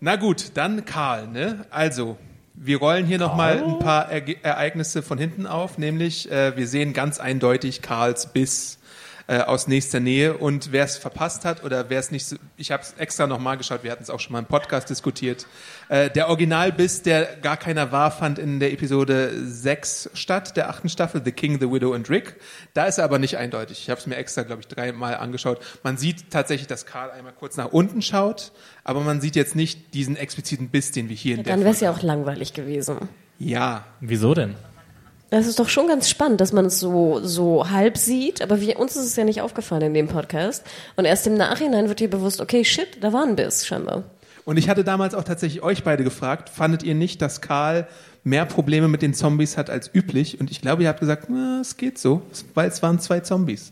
Na gut, dann Karl, ne? Also, wir rollen hier nochmal ein paar Erge Ereignisse von hinten auf, nämlich äh, wir sehen ganz eindeutig Karls Biss äh, aus nächster Nähe und wer es verpasst hat oder wer es nicht so, ich habe es extra nochmal geschaut, wir hatten es auch schon mal im Podcast diskutiert, äh, der Originalbiss, der gar keiner war, fand in der Episode 6 statt, der achten Staffel, The King, The Widow and Rick. Da ist er aber nicht eindeutig. Ich habe es mir extra, glaube ich, dreimal angeschaut. Man sieht tatsächlich, dass Karl einmal kurz nach unten schaut, aber man sieht jetzt nicht diesen expliziten Biss, den wir hier in der Dann wäre es ja auch langweilig gewesen. Ja, Wieso denn? Das ist doch schon ganz spannend, dass man es so, so halb sieht, aber wir, uns ist es ja nicht aufgefallen in dem Podcast. Und erst im Nachhinein wird dir bewusst, okay, shit, da war ein Biss scheinbar. Und ich hatte damals auch tatsächlich euch beide gefragt, fandet ihr nicht, dass Karl mehr Probleme mit den Zombies hat als üblich? Und ich glaube, ihr habt gesagt, na, es geht so, weil es waren zwei Zombies.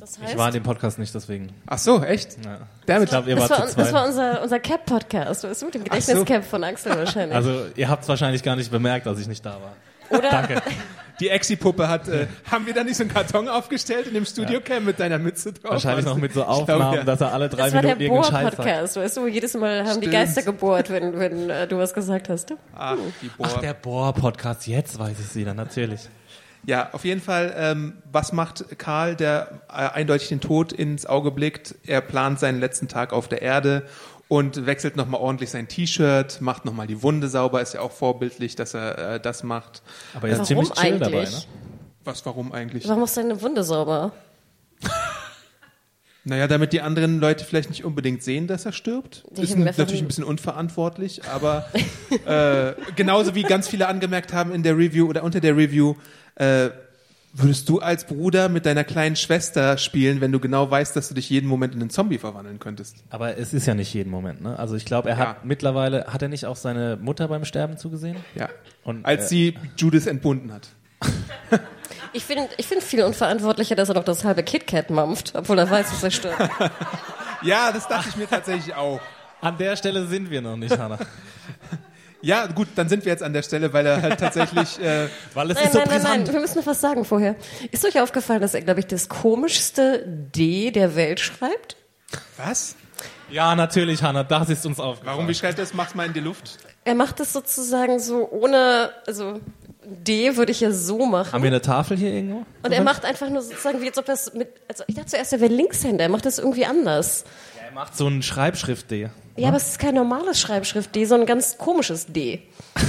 Das Ich war in dem Podcast nicht, deswegen. Ach so, echt? Ja. Damit, Ich glaube, ihr das war, zu das war unser, unser Cap-Podcast. Du bist mit dem so. Gedächtnis-Cap von Axel wahrscheinlich. Also, ihr habt es wahrscheinlich gar nicht bemerkt, dass ich nicht da war. Oder, Danke. die Exi-Puppe hat, äh, haben wir da nicht so einen Karton aufgestellt in dem Studiocam mit deiner Mütze drauf? Wahrscheinlich noch mit so Aufnahmen, ja. dass er alle drei das war der Minuten irgendeinen Scheiß sagt. Bohr-Podcast, weißt du, jedes Mal haben die Stimmt. Geister gebohrt, wenn, wenn äh, du was gesagt hast. Ach, die Bohr. Ach, der Bohr-Podcast, jetzt weiß ich es wieder, natürlich. Ja, auf jeden Fall, ähm, was macht Karl, der äh, eindeutig den Tod ins Auge blickt? Er plant seinen letzten Tag auf der Erde und wechselt nochmal ordentlich sein T-Shirt, macht nochmal die Wunde sauber, ist ja auch vorbildlich, dass er äh, das macht. Aber er ist Warum ziemlich chill dabei, ne? eigentlich? Was, warum eigentlich? Warum machst du deine Wunde sauber? Naja, damit die anderen Leute vielleicht nicht unbedingt sehen, dass er stirbt. Die ist natürlich ein- ein bisschen unverantwortlich, aber äh, genauso wie ganz viele angemerkt haben in der Review oder unter der Review, äh, würdest du als Bruder mit deiner kleinen Schwester spielen, wenn du genau weißt, dass du dich jeden Moment in einen Zombie verwandeln könntest? Aber es ist ja nicht jeden Moment, ne? Also ich glaube, er Ja. hat mittlerweile, hat er nicht auch seine Mutter beim Sterben zugesehen? Ja. Und, Als äh, sie Judith entbunden hat. Ich finde ich find viel unverantwortlicher, dass er noch das halbe KitKat mampft, obwohl er weiß, dass er stirbt. Ja, das dachte ich mir tatsächlich auch. An der Stelle sind wir noch nicht, Hannah. Ja, gut, dann sind wir jetzt an der Stelle, weil er halt tatsächlich. Äh, Weil es Nein, ist so nein, nein, brisant. nein, wir müssen noch was sagen vorher. Ist euch aufgefallen, dass er, glaube ich, das komischste D der Welt schreibt? was? Ja, natürlich, Hannah, das ist uns aufgefallen. Warum? Wie schreibt er das? Mach's mal in die Luft. Er macht es sozusagen so ohne, also D würde ich ja so machen. Haben wir eine Tafel hier irgendwo? Und er macht einfach nur sozusagen, wie als ob er es mit, also ich dachte zuerst, er wäre Linkshänder, er macht das irgendwie anders. Er macht so ein Schreibschrift-D. Ja, aber es ist kein normales Schreibschrift-D, sondern ein ganz komisches D.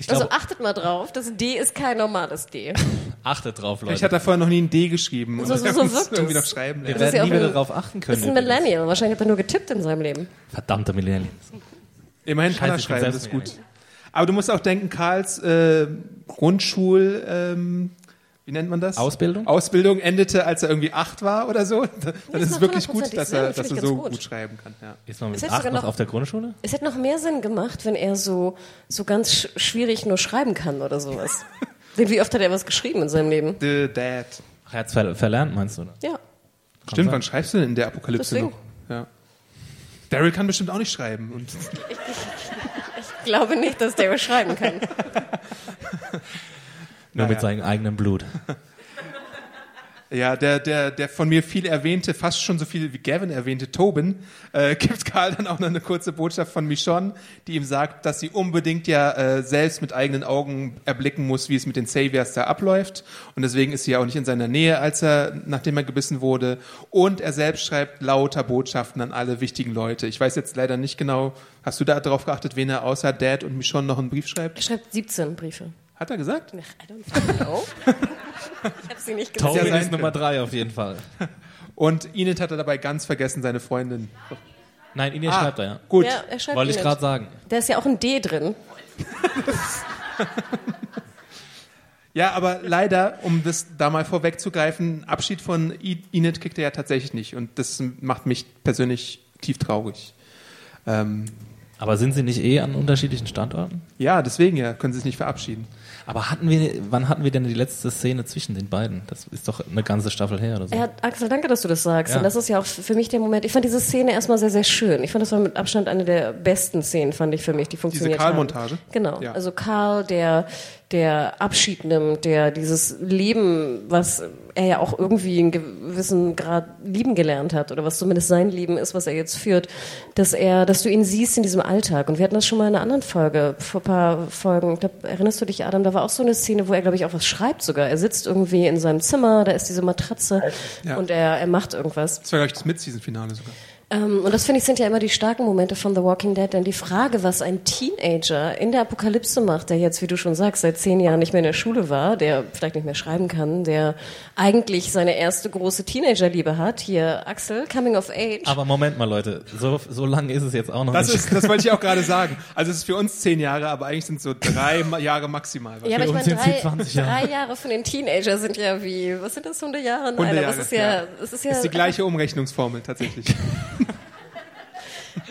Ich Also achtet mal drauf, das D ist kein normales D. achtet drauf, Leute. hat er vorher noch nie ein D geschrieben und So- so- so wirkt irgendwie es. noch schreiben Wir lernen. Das werden ja nie auch wieder ein- darauf achten Das können. ist ein. Millennial, wahrscheinlich hat er nur getippt in seinem Leben. Verdammte Millennials. Immerhin kann Scheiße, er ich schreiben, das ist gut. Aber du musst auch denken, Karls äh, Grundschul, ähm, wie nennt man das? Ausbildung? Ausbildung endete, als er irgendwie acht war oder so. Dann ist ist es noch wirklich gut, dass er, dass ich er so gut. gut schreiben kann. Ja. Ist man mit Es hätte acht noch noch- auf der Grundschule? Es hätte noch mehr Sinn gemacht, wenn er so, so ganz sch schwierig nur schreiben kann oder sowas. Denn wie oft hat er was geschrieben in seinem Leben? The Dad. Ach, er hat's ver verlernt, meinst du? Oder? Ja. Stimmt, sein. wann schreibst du denn in der Apokalypse Deswegen. noch? Ja. Daryl kann bestimmt auch nicht schreiben. Und Ich glaube nicht, dass der schreiben kann. Nur Naja. mit seinem eigenen Blut. Ja, der, der, der von mir viel erwähnte, fast schon so viel wie Gavin erwähnte Tobin, äh, gibt Karl dann auch noch eine kurze Botschaft von Michonne, die ihm sagt, dass sie unbedingt ja äh, selbst mit eigenen Augen erblicken muss, wie es mit den Saviors da abläuft. Und deswegen ist sie ja auch nicht in seiner Nähe, als er, nachdem er gebissen wurde. Und er selbst schreibt lauter Botschaften an alle wichtigen Leute. Ich weiß jetzt leider nicht genau, hast du da darauf geachtet, wen er außer Dad und Michonne noch einen Brief schreibt? Er schreibt 17 Briefe. Hat er gesagt? Ach, I don't fucking know. ich habe sie nicht gesehen. Sein ist Nummer drei auf jeden Fall. Und Enid hat er dabei ganz vergessen, seine Freundin. Nein, Ines Ah, schreibt er, ja. Gut. Ja, er schreibt Wollte ich gerade sagen. Da ist ja auch ein D drin. Ja, aber leider, um das da mal vorwegzugreifen, Abschied von I- Enid kriegt er ja tatsächlich nicht. Und das macht mich persönlich tief traurig. Ähm, Aber sind sie nicht eh an unterschiedlichen Standorten? ja, deswegen ja, können sie sich nicht verabschieden. Aber hatten wir, wann hatten wir denn die letzte Szene zwischen den beiden? Das ist doch eine ganze Staffel her oder so. Ja, Axel, danke, dass du das sagst. Ja. Und das ist ja auch für mich der Moment. Ich fand diese Szene erstmal sehr, sehr schön. Ich fand, das war mit Abstand eine der besten Szenen, fand ich für mich, die funktioniert Karl-Montage? haben. Genau. Ja. Also Karl, der, der Abschied nimmt, der dieses Leben, was er ja auch irgendwie in gewissen Grad lieben gelernt hat, oder was zumindest sein Leben ist, was er jetzt führt, dass er, dass du ihn siehst in diesem Alltag. Und wir hatten das schon mal in einer anderen Folge, vor ein paar Folgen. Ich glaub, erinnerst du dich, Adam? Da war auch so eine Szene, wo er, glaube ich, auch was schreibt sogar. Er sitzt irgendwie in seinem Zimmer, da ist diese Matratze Ja. und er, er macht irgendwas. Das war, glaube ich, das Mid-Season-Finale sogar. Ähm, und das finde ich sind ja immer die starken Momente von The Walking Dead, denn die Frage, was ein Teenager in der Apokalypse macht, der jetzt, wie du schon sagst, seit zehn Jahren nicht mehr in der Schule war, der vielleicht nicht mehr schreiben kann, der eigentlich seine erste große Teenagerliebe hat, hier Axel, Coming of Age. Aber Moment mal, Leute, so, so lange ist es jetzt auch noch Das, nicht. ist, das wollte ich auch gerade sagen. Also es ist für uns zehn Jahre, aber eigentlich sind es so drei Jahre maximal. ja, aber ich meine, drei, 20 Jahre. drei Jahre von den Teenager sind ja wie, was sind das, 100 Jahre? Nein, aber es ist ja, es ist ja ist die gleiche Umrechnungsformel tatsächlich.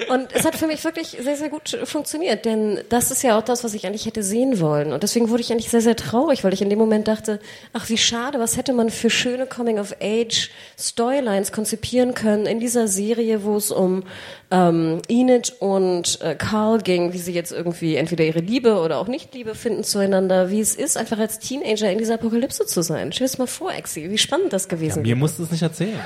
Und es hat für mich wirklich sehr, sehr gut funktioniert, denn das ist ja auch das, was ich eigentlich hätte sehen wollen. Und deswegen wurde ich eigentlich sehr, sehr traurig, weil ich in dem Moment dachte, ach wie schade, was hätte man für schöne Coming-of-Age-Storylines konzipieren können in dieser Serie, wo es um ähm, Enid und äh, Carl ging, wie sie jetzt irgendwie entweder ihre Liebe oder auch Nicht-Liebe finden zueinander, wie es ist, einfach als Teenager in dieser Apokalypse zu sein. Stell dir das mal vor, Exi, wie spannend das gewesen Mir musst du es nicht erzählen.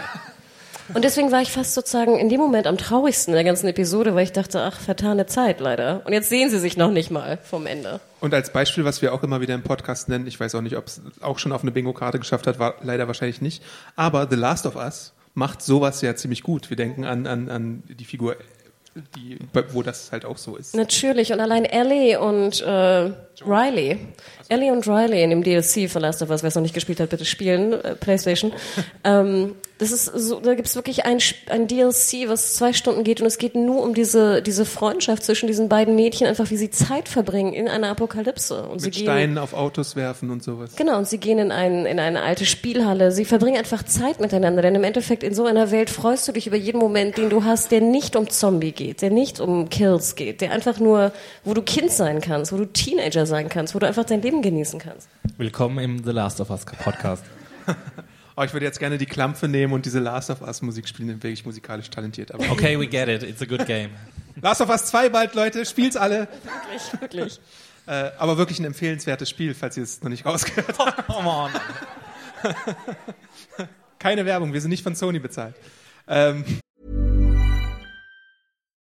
Und deswegen war ich fast sozusagen in dem Moment am traurigsten in der ganzen Episode, weil ich dachte, ach, vertane Zeit leider. Und jetzt sehen sie sich noch nicht mal vom Ende. Und als Beispiel, was wir auch immer wieder im Podcast nennen, ich weiß auch nicht, ob es auch schon auf eine Bingo-Karte geschafft hat, war leider wahrscheinlich nicht. Aber The Last of Us macht sowas ja ziemlich gut. Wir denken an, an, an die Figur, die, wo das halt auch so ist. Natürlich. Und allein Ellie und äh, Riley. Ellie und Riley in dem DLC von Last of Us, wer es noch nicht gespielt hat, bitte spielen, äh, Playstation. ähm, das ist so, da gibt's wirklich ein, ein DLC, was zwei Stunden geht und es geht nur um diese, diese Freundschaft zwischen diesen beiden Mädchen, einfach wie sie Zeit verbringen in einer Apokalypse. Und sie Mit gehen, Steinen auf Autos werfen und sowas. Genau, und sie gehen in, ein, in eine alte Spielhalle. Sie verbringen einfach Zeit miteinander, denn im Endeffekt in so einer Welt freust du dich über jeden Moment, den du hast, der nicht um Zombie geht, der nicht um Kills geht, der einfach nur, wo du Kind sein kannst, wo du Teenager sein kannst, wo du einfach dein Leben genießen kannst. Willkommen im The Last of Us Podcast. Oh, ich würde jetzt gerne die Klampfe nehmen und diese Last of Us Musik spielen, bin wirklich musikalisch talentiert. Aber Okay, we get it. It's a good game. Last of Us 2 bald, Leute, spielt's alle. Wirklich, wirklich. Äh, aber wirklich ein empfehlenswertes Spiel, falls ihr es noch nicht rausgehört habt. Come on. Keine Werbung, wir sind nicht von Sony bezahlt. Ähm,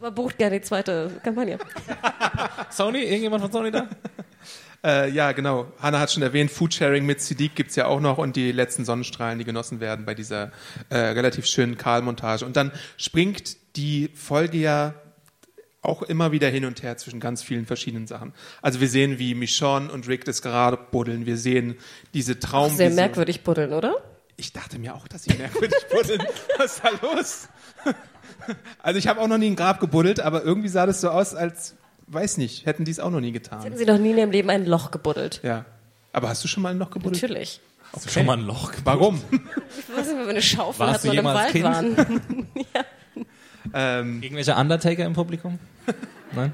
Aber bucht gerne die zweite Kampagne. Sony? Irgendjemand von Sony da? äh, ja, genau. Hanna hat schon erwähnt, Foodsharing mit Siddiq gibt's ja auch noch und die letzten Sonnenstrahlen, die genossen werden bei dieser äh, relativ schönen Karl-Montage. Und dann springt die Folge ja auch immer wieder hin und her zwischen ganz vielen verschiedenen Sachen. Also wir sehen, wie Michonne und Rick das gerade buddeln. Wir sehen diese Traum. Sehr merkwürdig buddeln, oder? Ich dachte mir auch, dass sie merkwürdig buddeln. Was ist da los? Also ich habe auch noch nie ein Grab gebuddelt, aber irgendwie sah das so aus, als, weiß nicht, hätten die es auch noch nie getan. Hätten sie noch nie in ihrem Leben ein Loch gebuddelt. Ja. Aber hast du schon mal ein Loch gebuddelt? Natürlich. Hast du schon mal ein Loch gebaut? Warum? Ich weiß nicht, wenn wir eine Schaufel Warst hatten du und im Wald Kind? waren. ähm, Irgendwelche Undertaker im Publikum? Nein?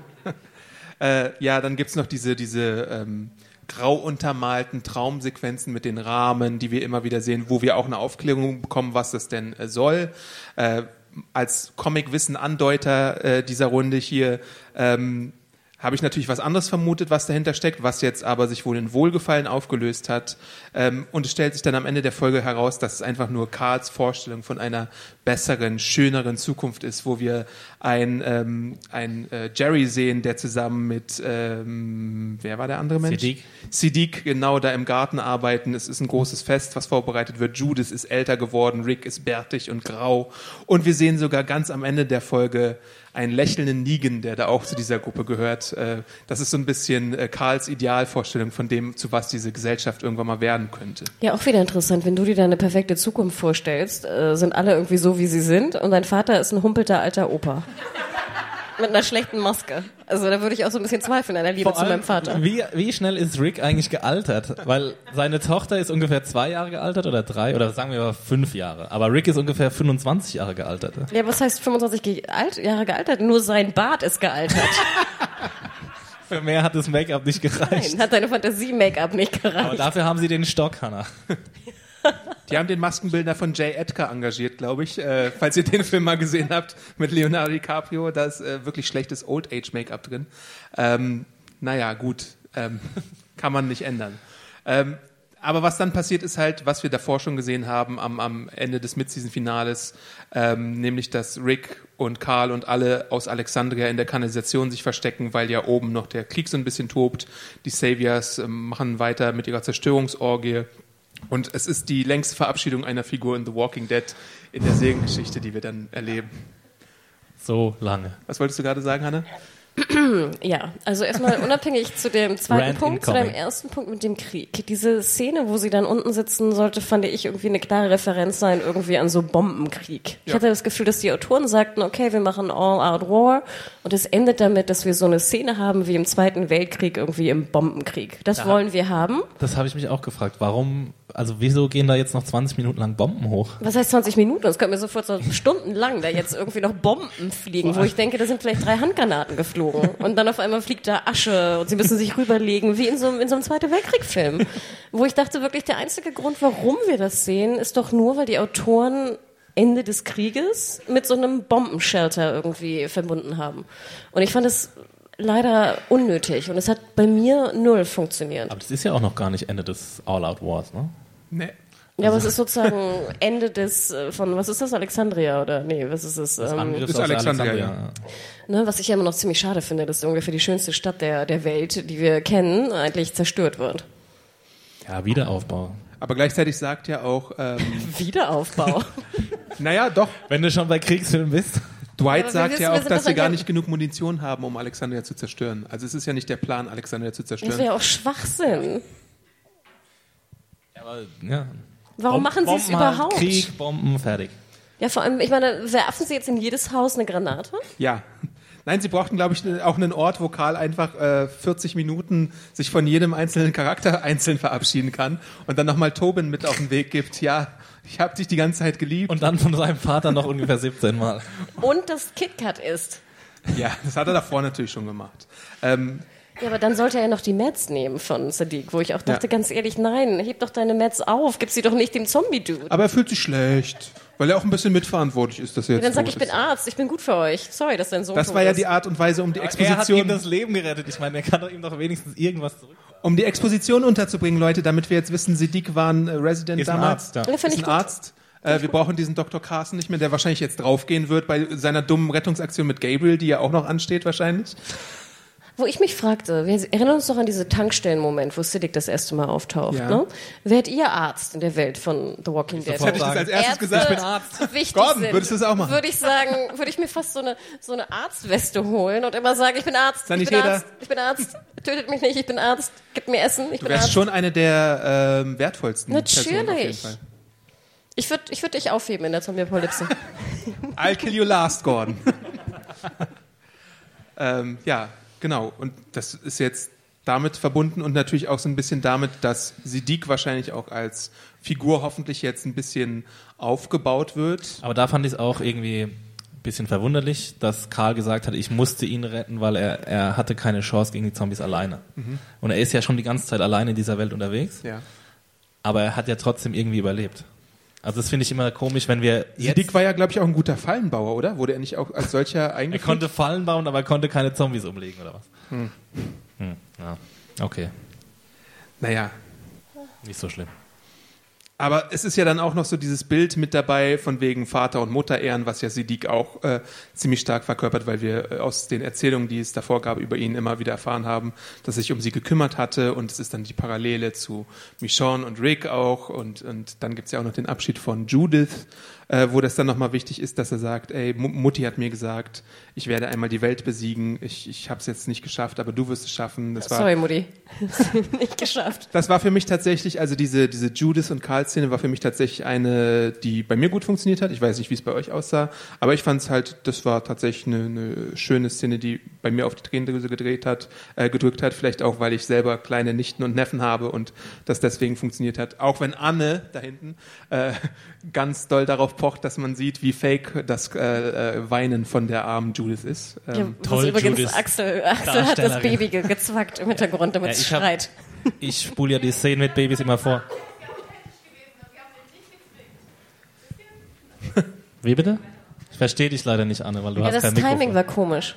äh, ja, dann gibt's noch diese, diese ähm, grau untermalten Traumsequenzen mit den Rahmen, die wir immer wieder sehen, wo wir auch eine Aufklärung bekommen, was das denn äh, soll. Äh, als Comic-Wissen-Andeuter äh, dieser Runde hier ähm, habe ich natürlich was anderes vermutet, was dahinter steckt, was jetzt aber sich wohl in Wohlgefallen aufgelöst hat. Ähm, und es stellt sich dann am Ende der Folge heraus, dass es einfach nur Karls Vorstellung von einer besseren, schöneren Zukunft ist, wo wir ein, ähm, ein äh, Jerry sehen, der zusammen mit, ähm, wer war der andere Mensch? Siddiq. Siddiq genau da im Garten arbeiten. Es ist ein großes Fest, was vorbereitet wird. Judith ist älter geworden, Rick ist bärtig und grau. Und wir sehen sogar ganz am Ende der Folge einen lächelnden Negan, der da auch zu dieser Gruppe gehört. Äh, das ist so ein bisschen äh, Karls Idealvorstellung von dem, zu was diese Gesellschaft irgendwann mal werden könnte. Ja, auch wieder interessant. Wenn du dir deine perfekte Zukunft vorstellst, äh, sind alle irgendwie so, wie sie sind und dein Vater ist ein humpelter alter Opa. Mit einer schlechten Maske. Also da würde ich auch so ein bisschen zweifeln an der Liebe Vor zu meinem Vater. Wie, wie schnell ist Rick eigentlich gealtert? Weil seine Tochter ist ungefähr zwei Jahre gealtert oder drei oder sagen wir mal fünf Jahre. Aber Rick ist ungefähr 25 Jahre gealtert. Ja, was heißt 25 ge alt, Jahre gealtert? Nur sein Bart ist gealtert. Für mehr hat das Make-up nicht gereicht. Nein, hat deine Fantasie-Make-up nicht Aber gereicht. dafür haben sie den Stock, Hannah. Die haben den Maskenbildner von Jay Edgar engagiert, glaube ich. Äh, falls ihr den Film mal gesehen habt mit Leonardo DiCaprio, da ist äh, wirklich schlechtes Old-Age-Make-up drin. Ähm, naja, gut, ähm, kann man nicht ändern. Ähm, aber was dann passiert ist halt, was wir davor schon gesehen haben am, am Ende des Mid-Season-Finales, ähm, nämlich dass Rick und Carl und alle aus Alexandria in der Kanalisation sich verstecken, weil ja oben noch der Krieg so ein bisschen tobt. Die Saviors ähm, machen weiter mit ihrer Zerstörungsorgie. Und es ist die längste Verabschiedung einer Figur in The Walking Dead in der Seriengeschichte, die wir dann erleben. So lange. Was wolltest du gerade sagen, Hanne? Ja, also erstmal unabhängig zu dem zweiten Rant Punkt, zu deinem incoming. ersten Punkt mit dem Krieg. Diese Szene, wo sie dann unten sitzen, sollte, fand ich, irgendwie eine klare Referenz sein, irgendwie an so Bombenkrieg. Ich Ja. hatte das Gefühl, dass die Autoren sagten, okay, wir machen All-Out War und es endet damit, dass wir so eine Szene haben wie im Zweiten Weltkrieg, irgendwie im Bombenkrieg. Das Da- wollen wir haben. Das habe ich mich auch gefragt. Warum, also wieso gehen da jetzt noch 20 Minuten lang Bomben hoch? Was heißt 20 Minuten? Das kommt mir sofort so stundenlang, da jetzt irgendwie noch Bomben fliegen, wo ich denke, da sind vielleicht drei Handgranaten geflogen. Und dann auf einmal fliegt da Asche und sie müssen sich rüberlegen, wie in so, einem- in so einem Zweiten Weltkrieg-Film. Wo ich dachte wirklich, der einzige Grund, warum wir das sehen, ist doch nur, weil die Autoren Ende des Krieges mit so einem Bombenshelter irgendwie verbunden haben. Und ich fand es leider unnötig und es hat bei mir null funktioniert. Aber das ist ja auch noch gar nicht Ende des All-Out Wars, ne? Nee. Ja, aber es ist sozusagen Ende des, äh, von, was ist das, Alexandria oder, nee, was ist es? Das Ähm, ist Alexandria, Alexandria. ne, was ich ja immer noch ziemlich schade finde, dass ungefähr die schönste Stadt der, der Welt, die wir kennen, eigentlich zerstört wird. Ja, Wiederaufbau. Aber gleichzeitig sagt ja auch, ähm, Wiederaufbau. naja, doch, Wenn du schon bei Kriegsfilmen bist. Dwight wir sagt wissen, ja auch, dass wir gar ja- nicht genug Munition haben, um Alexandria zu zerstören. Also es ist ja nicht der Plan, Alexandria zu Das zerstören. wäre auch Schwachsinn. Aber, ja. Warum Bom- machen sie es überhaupt? Krieg, Bomben, fertig. Ja, vor allem, ich meine, werfen sie jetzt in jedes Haus eine Granate? Ja. Nein, sie brauchten, glaube ich, auch einen Ort, wo Karl einfach äh, 40 Minuten sich von jedem einzelnen Charakter einzeln verabschieden kann und dann nochmal Tobin mit auf den Weg gibt. Ja, ich habe dich die ganze Zeit geliebt. Und dann von seinem Vater noch ungefähr 17 Mal. Und das KitKat ist. ja, das hat er davor natürlich schon gemacht. Ähm, Ja, aber dann sollte er ja noch die Mets nehmen von Sadiq, wo ich auch dachte, Ja. ganz ehrlich, nein, heb doch deine Mets auf, gib sie doch nicht dem Zombie-Dude. aber er fühlt sich schlecht, weil er auch ein bisschen mitverantwortlich ist, dass er jetzt Dann sag ich, bin ist. Arzt, ich bin gut für euch. Sorry, dass dein Sohn Das tot war ja ist. die Art und Weise, um die Er hat ihm Exposition, das Leben gerettet. Ich meine, er kann doch ihm doch wenigstens irgendwas zurück. um die Exposition unterzubringen, Leute, damit wir jetzt wissen, Siddiq war ein äh, Resident Ist ein damals. Arzt, ja. Ja, ist ein gut. Arzt. Äh, wir brauchen diesen Dr. Carson nicht mehr, der wahrscheinlich jetzt draufgehen wird bei seiner dummen Rettungsaktion mit Gabriel, die ja auch noch ansteht wahrscheinlich. Wo ich mich fragte, wir erinnern uns doch an diese Tankstellen-Moment, wo Siddiq das erste Mal auftaucht. Ja. Ne? Werdet ihr Arzt in der Welt von The Walking Dead? sofort Hätte ich das als erstes Ärzte gesagt, ich bin Arzt. wichtig Gordon, sind, würdest du das auch machen? Würde ich sagen, würde ich mir fast so eine, so eine Arztweste holen und immer sagen, ich bin Arzt, ich bin. Arzt, ich bin Arzt, tötet mich nicht, ich bin Arzt, gib mir Essen, ich Du bin wärst Arzt. schon eine der ähm, wertvollsten Natürlich. Personen auf jeden Fall. Ich würde ich würd dich aufheben in der Zombie-Apokalypse. I'll kill you last, Gordon. ähm, ja, genau. Und das ist jetzt damit verbunden und natürlich auch so ein bisschen damit, dass Siddiq wahrscheinlich auch als Figur hoffentlich jetzt ein bisschen aufgebaut wird. Aber da fand ich es auch irgendwie ein bisschen verwunderlich, dass Karl gesagt hat, ich musste ihn retten, weil er, er hatte keine Chance gegen die Zombies alleine. Und er ist ja schon die ganze Zeit alleine in dieser Welt unterwegs, Ja. aber er hat ja trotzdem irgendwie überlebt. Also das finde ich immer komisch, wenn wir jetzt, Siddiq war ja, glaube ich, auch ein guter Fallenbauer, oder? Wurde er nicht auch als solcher er eingeführt? konnte Fallen bauen, aber er konnte keine Zombies umlegen oder was? Hm, ja. Okay, Naja, nicht so schlimm. Aber es ist ja dann auch noch so dieses Bild mit dabei von wegen Vater und Mutter ehren, was ja Sidik auch äh, ziemlich stark verkörpert, weil wir äh, aus den Erzählungen, die es davor gab, über ihn immer wieder erfahren haben, dass sich um sie gekümmert hatte. Und es ist dann die Parallele zu Michonne und Rick auch. Und, und dann gibt's ja auch noch den Abschied von Judith, äh, wo das dann nochmal wichtig ist, dass er sagt, ey, Mutti hat mir gesagt, ich werde einmal die Welt besiegen, ich, ich habe es jetzt nicht geschafft, aber du wirst es schaffen. Das war, Sorry, Mutti. nicht geschafft. Das war für mich tatsächlich, also diese, diese Judith und Karl-Szene war für mich tatsächlich eine, die bei mir gut funktioniert hat. Ich weiß nicht, wie es bei euch aussah, aber ich fand es halt, das war tatsächlich eine, eine schöne Szene, die bei mir auf die Tränendrüse gedreht hat, äh, gedrückt hat. Vielleicht auch, weil ich selber kleine Nichten und Neffen habe und das deswegen funktioniert hat. Auch wenn Anne da hinten äh, ganz doll darauf pocht, dass man sieht, wie fake das äh, äh, Weinen von der armen Judith ist. Ähm, ja, toll, übrigens Judith Axel, Axel hat das Baby ge gezwackt im Hintergrund, damit es ja, schreit. Hab, ich spule ja die Szenen mit Babys immer vor. Wie bitte? Ich verstehe dich leider nicht, Anne, weil du ja, hast kein Mikrofon. Das Timing war komisch.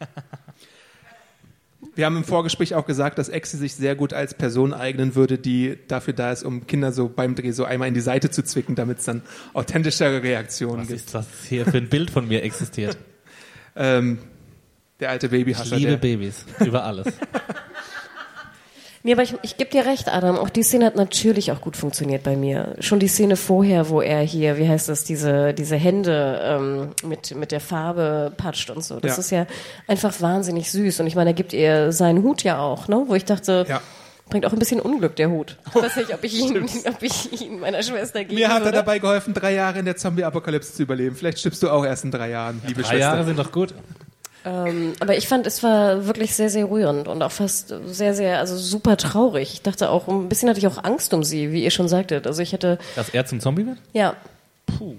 Wir haben im Vorgespräch auch gesagt, dass Exi sich sehr gut als Person eignen würde, die dafür da ist, um Kinder so beim Dreh so einmal in die Seite zu zwicken, damit es dann authentischere Reaktionen Was gibt. Was ist das hier für ein Bild von mir existiert? ähm, der alte Babyhascher. Ich liebe Babys, über alles. Nee, aber ich, ich gebe dir recht, Adam. Auch die Szene hat natürlich auch gut funktioniert bei mir. Schon die Szene vorher, wo er hier, wie heißt das, diese, diese Hände ähm, mit, mit der Farbe patscht und so. Das ja. ist ja einfach wahnsinnig süß. Und ich meine, er gibt ihr seinen Hut ja auch, ne? Wo ich dachte, ja. bringt auch ein bisschen Unglück, der Hut. Ich weiß nicht, ob ich ihn, ob ich ihn meiner Schwester gebe. Mir hat er dabei geholfen, drei Jahre in der Zombie-Apokalypse zu überleben. Vielleicht stirbst du auch erst in drei Jahren, liebe drei Schwester. Drei Jahre sind doch gut. Ähm, aber ich fand, es war wirklich sehr, sehr rührend und auch fast sehr, sehr, also super traurig. Ich dachte auch, ein bisschen hatte ich auch Angst um sie, wie ihr schon sagtet. Also ich hätte. Dass er zum Zombie wird? Ja. Puh.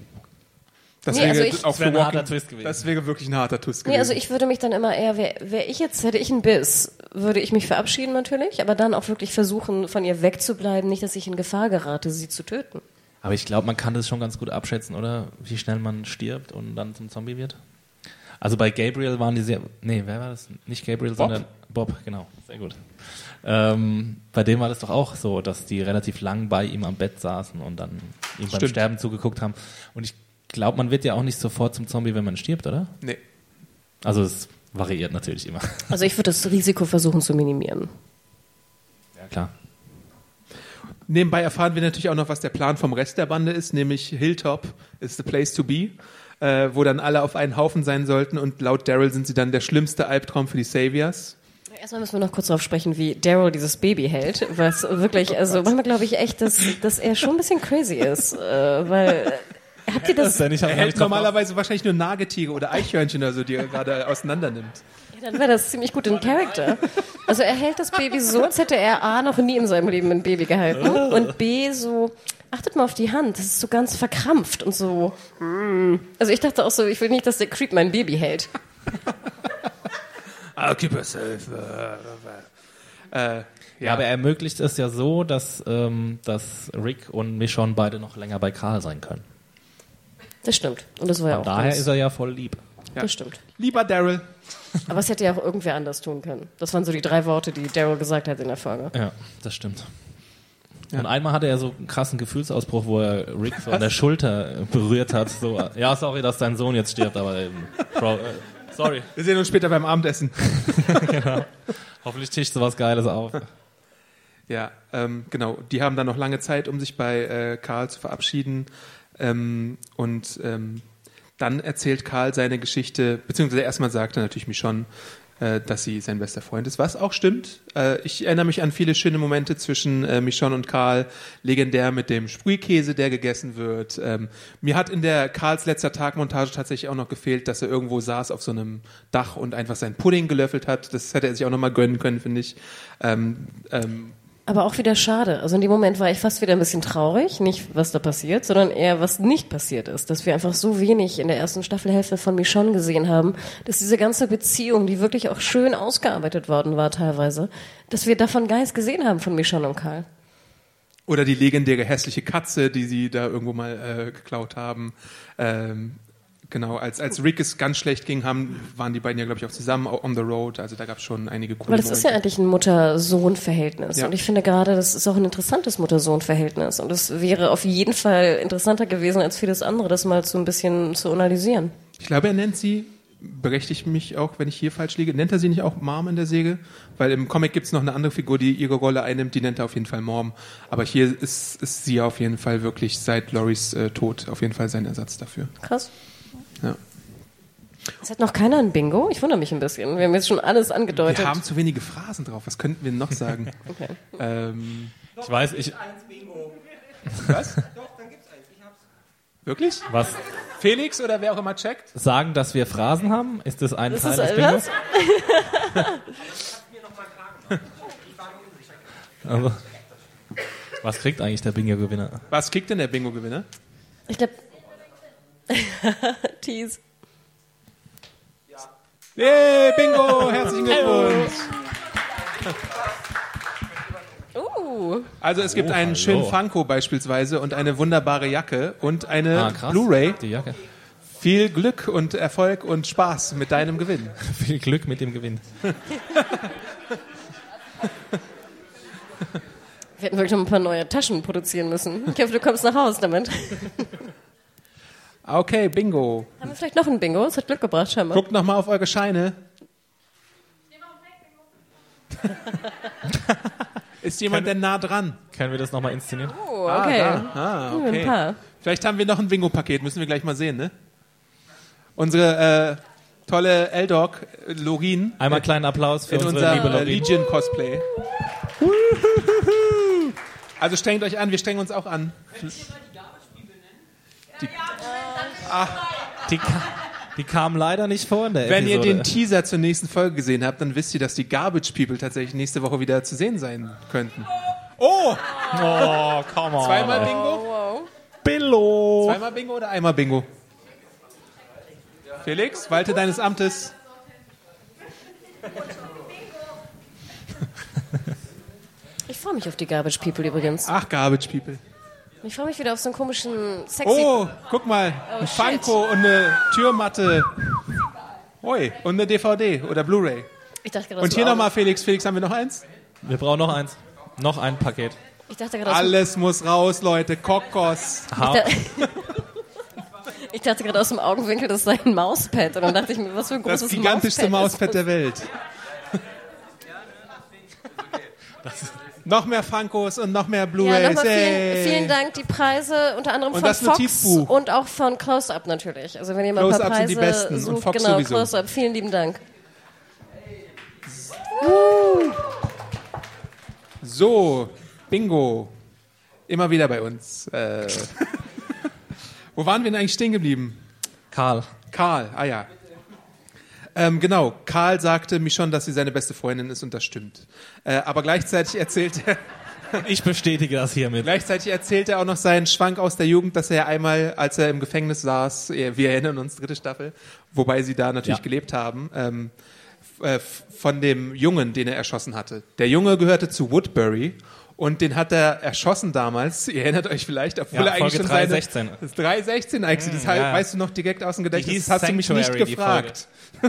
Das nee, wäre also ich, auch für ein harter Twist gewesen. Das wäre wirklich ein harter Twist gewesen. Nee, also ich würde mich dann immer eher, wäre wär ich jetzt, hätte ich einen Biss, würde ich mich verabschieden natürlich, aber dann auch wirklich versuchen, von ihr wegzubleiben, nicht, dass ich in Gefahr gerate, sie zu töten. Aber ich glaube, man kann das schon ganz gut abschätzen, oder? Wie schnell man stirbt und dann zum Zombie wird. Also bei Gabriel waren die sehr. Nee, wer war das? Nicht Gabriel, Bob? sondern Bob, genau. Sehr gut. Ähm, bei dem war das doch auch so, dass die relativ lang bei ihm am Bett saßen und dann ihm beim Sterben zugeguckt haben. Und ich glaube, man wird ja auch nicht sofort zum Zombie, wenn man stirbt, oder? Nee. Also es variiert natürlich immer. Also ich würde das Risiko versuchen zu minimieren. Ja, klar. Nebenbei erfahren wir natürlich auch noch, was der Plan vom Rest der Bande ist, nämlich Hilltop is the place to be äh, wo dann alle auf einen Haufen sein sollten und laut Daryl sind sie dann der schlimmste Albtraum für die Saviors. Erstmal müssen wir noch kurz darauf sprechen, wie Daryl dieses Baby hält, was wirklich, also manchmal glaube ich echt, dass, dass er schon ein bisschen crazy ist, äh, weil Habt ihr das? das er hält normalerweise wahrscheinlich nur Nagetiere oder Eichhörnchen oder so, die er gerade auseinander nimmt. Ja, dann wäre das ziemlich gut in Charakter. Also er hält das Baby so, als hätte er A noch nie in seinem Leben ein Baby gehalten und B so, achtet mal auf die Hand, das ist so ganz verkrampft und so. Also ich dachte auch so, ich will nicht, dass der Creep mein Baby hält. I'll keep her safe. Äh, ja. ja. aber er ermöglicht es ja so, dass, ähm, dass Rick und Michonne beide noch länger bei Karl sein können. Das stimmt. Und das war ja auch. Daher ist er ja voll lieb. Ja. Das stimmt. Lieber Daryl. Aber es hätte ja auch irgendwer anders tun können. Das waren so die drei Worte, die Daryl gesagt hat in der Folge. Ja, das stimmt. Ja. Und einmal hatte er so einen krassen Gefühlsausbruch, wo er Rick so an der Schulter berührt hat. So, ja, sorry, dass dein Sohn jetzt stirbt, aber eben, Bro, äh, sorry. Wir sehen uns später beim Abendessen. genau. Hoffentlich tischt sowas Geiles auf. Ja, ähm, genau. Die haben dann noch lange Zeit, um sich bei äh, Karl zu verabschieden. Ähm, und ähm, dann erzählt Karl seine Geschichte, beziehungsweise erstmal sagt er natürlich mich schon, äh, dass sie sein bester Freund ist, was auch stimmt. Äh, ich erinnere mich an viele schöne Momente zwischen äh, Michonne und Karl, legendär mit dem Sprühkäse, der gegessen wird. Ähm, mir hat in der Karls letzter Tag-Montage tatsächlich auch noch gefehlt, dass er irgendwo saß auf so einem Dach und einfach seinen Pudding gelöffelt hat. Das hätte er sich auch noch mal gönnen können, finde ich. Ähm, ähm, aber auch wieder schade. Also in dem Moment war ich fast wieder ein bisschen traurig, nicht was da passiert, sondern eher was nicht passiert ist. Dass wir einfach so wenig in der ersten Staffelhälfte von Michonne gesehen haben, dass diese ganze Beziehung, die wirklich auch schön ausgearbeitet worden war teilweise, dass wir davon gar nichts gesehen haben von Michonne und Karl. Oder die legendäre hässliche Katze, die sie da irgendwo mal äh, geklaut haben. Ähm, Genau, als, als Rick es ganz schlecht ging, haben, waren die beiden ja, glaube ich, auch zusammen on the road. Also da gab es schon einige coole Weil das ist ja Momente. eigentlich ein Mutter-Sohn-Verhältnis. Ja. Und ich finde gerade, das ist auch ein interessantes Mutter-Sohn-Verhältnis. Und es wäre auf jeden Fall interessanter gewesen als vieles andere, das mal so ein bisschen zu analysieren. Ich glaube, er nennt sie, berechtigt mich auch, wenn ich hier falsch liege, nennt er sie nicht auch Mom in der Säge? Weil im Comic gibt es noch eine andere Figur, die ihre Rolle einnimmt, die nennt er auf jeden Fall Mom. Aber hier ist, ist sie auf jeden Fall wirklich seit Loris äh, Tod auf jeden Fall sein Ersatz dafür. Krass. Ja. Es hat noch keiner ein Bingo? Ich wundere mich ein bisschen. Wir haben jetzt schon alles angedeutet. Wir haben zu wenige Phrasen drauf. Was könnten wir noch sagen? Okay. ähm, Ich weiß, ich. was? Wirklich? Was? Felix oder wer auch immer checkt? Sagen, dass wir Phrasen haben? Ist das ein Das Teil ist des was? Bingos? Also, was kriegt eigentlich der Bingo-Gewinner? Was kriegt denn der Bingo-Gewinner? Ich glaube. Tease. Hey, Bingo! Herzlichen Glückwunsch! Uh. Also es gibt Oh, einen schönen. Funko beispielsweise und eine wunderbare Jacke und eine Ah. Blu-ray. Die Jacke. Viel Glück und Erfolg und Spaß mit deinem Gewinn. Viel Glück mit dem Gewinn. Wir hätten wirklich noch ein paar neue Taschen produzieren müssen. Ich hoffe, du kommst nach Hause damit. Okay, Bingo. Haben wir vielleicht noch ein Bingo? Es hat Glück gebracht, scheinbar. Guckt nochmal auf eure Scheine. Ist jemand denn nah dran? Können wir das nochmal inszenieren? Oh, okay. Ah, da. ah Ein okay. paar. Vielleicht haben wir noch ein Bingo-Paket, müssen wir gleich mal sehen, ne? Unsere äh, tolle L-Dog, äh, Lorin, Einmal kleinen Applaus für in unsere liebe unser äh. Legion-Cosplay. Also strengt euch an, wir strengen uns auch an. Die, ka- die kamen leider nicht vor in der Wenn ihr Episode. den Teaser zur nächsten Folge gesehen habt, dann wisst ihr, dass die Garbage People tatsächlich nächste Woche wieder zu sehen sein könnten. Oh! oh, come on. Zweimal Bingo? Wow. Billo. Zweimal Bingo oder einmal Bingo? Felix, walte deines Amtes. Ich freue mich auf die Garbage People übrigens. Ach, Garbage People. Ich freue mich wieder auf so einen komischen, sexy. Oh, guck mal, ein shit. Funko und eine Türmatte. Oi, und eine DVD oder Blu-ray. Ich dachte gerade Und hier nochmal, Felix. Felix, haben wir noch eins? Wir brauchen noch eins. Noch ein Paket. Ich dachte gerade aus dem- Alles muss raus, Leute. Kokos. Ha Ich dachte gerade aus dem Augenwinkel, das sei ein Mauspad. Und dann dachte ich mir, was für ein Das großes gigantischste Mauspad. Mauspad der Welt. noch mehr Funkos und noch mehr Ja, Blu-rays. nochmal vielen, vielen Dank. Die Preise unter anderem Und von Fox Notizbuch. und auch von Close-Up natürlich. Also wenn ihr mal ein paar Close-Up Preise sind die besten und sucht, Fox genau, sowieso. Close-Up. Vielen lieben Dank. So, Bingo. Immer wieder bei uns. Äh, wo waren wir denn eigentlich stehen geblieben? Karl. Karl, ah ja. Ähm, genau, Karl sagte mir schon, dass sie seine beste Freundin ist und das stimmt. Äh, aber gleichzeitig erzählt er, Ich bestätige das hiermit. gleichzeitig erzählt er auch noch seinen Schwank aus der Jugend, dass er einmal, als er im Gefängnis saß, äh, wir erinnern uns, dritte Staffel, wobei sie da natürlich Ja. gelebt haben, ähm, äh, von dem Jungen, den er erschossen hatte. Der Junge gehörte zu Woodbury und den hat er erschossen damals. Ihr erinnert euch vielleicht, obwohl Ja, er eigentlich Folge schon 316. seine... Das ist 316 eigentlich, das halt, ja. weißt du noch direkt aus dem Gedächtnis, das hast du mich nicht gefragt.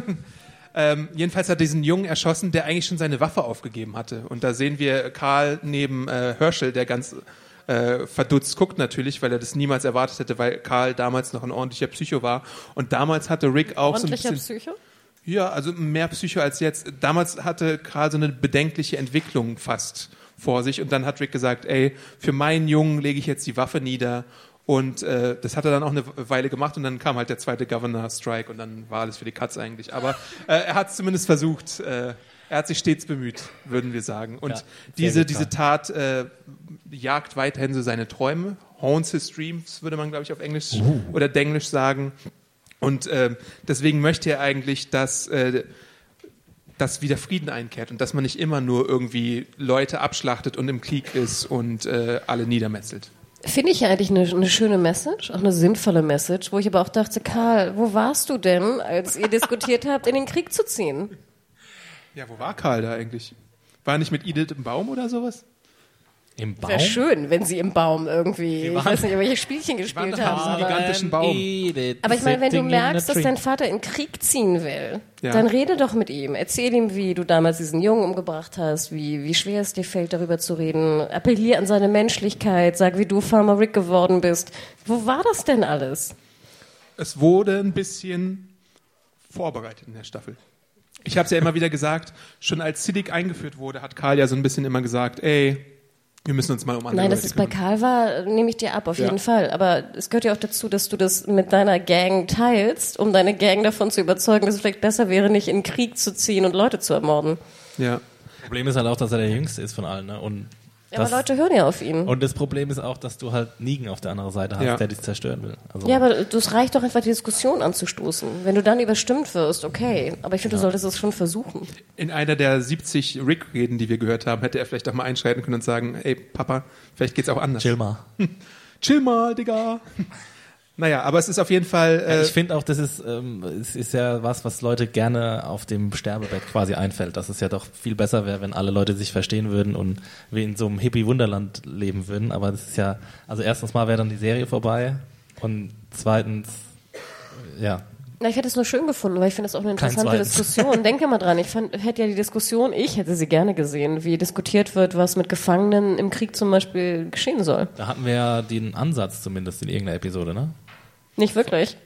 Ähm, jedenfalls hat er diesen Jungen erschossen, der eigentlich schon seine Waffe aufgegeben hatte. Und da sehen wir Karl neben äh, Herschel, der ganz äh, verdutzt guckt natürlich, weil er das niemals erwartet hätte, weil Karl damals noch ein ordentlicher Psycho war. Und damals hatte Rick auch Ordentlicher so ein bisschen... Psycho? Ja, also mehr Psycho als jetzt. Damals hatte Karl so eine bedenkliche Entwicklung fast vor sich und dann hat Rick gesagt, ey, für meinen Jungen lege ich jetzt die Waffe nieder und äh, das hat er dann auch eine Weile gemacht und dann kam halt der zweite Governor Strike und dann war alles für die Katz eigentlich. Aber äh, er hat es zumindest versucht. Äh, er hat sich stets bemüht, würden wir sagen. Und Ja, diese, diese Tat äh, jagt weiterhin so seine Träume. Haunts his dreams, würde man, glaube ich, auf Englisch oder Denglisch sagen. Und ähm, deswegen möchte er eigentlich, dass, äh, dass wieder Frieden einkehrt und dass man nicht immer nur irgendwie Leute abschlachtet und im Krieg ist und äh, alle niedermetzelt. Finde ich ja eigentlich eine, eine schöne Message, auch eine sinnvolle Message, wo ich aber auch dachte, Karl, wo warst du denn, als ihr diskutiert habt, in den Krieg zu ziehen? Ja, wo war Karl da eigentlich? War er nicht mit Edith im Baum oder sowas? Im Baum? Wäre schön, wenn sie im Baum irgendwie, ich waren- weiß nicht, welche Spielchen gespielt haben. Aber, gigantischen Baum. aber ich meine, wenn du merkst, dass dein Vater in Krieg ziehen will, Ja. dann rede doch mit ihm. Erzähl ihm, wie du damals diesen Jungen umgebracht hast, wie, wie schwer es dir fällt, darüber zu reden. Appellier an seine Menschlichkeit, sag, wie du Farmer Rick geworden bist. Wo war das denn alles? Es wurde ein bisschen vorbereitet in der Staffel. Ich habe es ja immer wieder gesagt, schon als Siddiq eingeführt wurde, hat Karl ja so ein bisschen immer gesagt, ey, wir müssen uns mal um andere Nein, dass Leute es bei kümmern. Karl war, nehme ich dir ab, auf Ja. jeden Fall. Aber es gehört ja auch dazu, dass du das mit deiner Gang teilst, um deine Gang davon zu überzeugen, dass es vielleicht besser wäre, nicht in den Krieg zu ziehen und Leute zu ermorden. Ja. Problem ist halt auch, dass er der Jüngste ist von allen. Ne? Und, Ja, das, aber Leute hören ja auf ihn. und das Problem ist auch, dass du halt Negan auf der anderen Seite hast, Ja. der dich zerstören will. Also, Ja, aber es reicht doch einfach, die Diskussion anzustoßen. Wenn du dann überstimmt wirst, okay. Aber ich finde, du solltest es schon versuchen. In einer der 70 Rick-Reden, die wir gehört haben, hätte er vielleicht auch mal einschreiten können und sagen, ey, Papa, vielleicht geht's auch anders. chill mal. Chill mal, Digga. Naja, aber es ist auf jeden Fall. Ja, Äh, ich finde auch, das ist, ähm, es ist ja was, was Leute gerne auf dem Sterbebett quasi einfällt, dass es ja doch viel besser wäre, wenn alle Leute sich verstehen würden und wir in so einem Hippie-Wunderland leben würden. Aber das ist ja, also erstens mal wäre dann die Serie vorbei und zweitens, ja, Na, ich hätte es nur schön gefunden, weil ich finde es auch eine interessante. Diskussion. Denke mal dran, ich fand, hätte ja die Diskussion, ich hätte sie gerne gesehen, wie diskutiert wird, was mit Gefangenen im Krieg zum Beispiel geschehen soll. da hatten wir ja den Ansatz zumindest in irgendeiner Episode, ne? Nicht wirklich.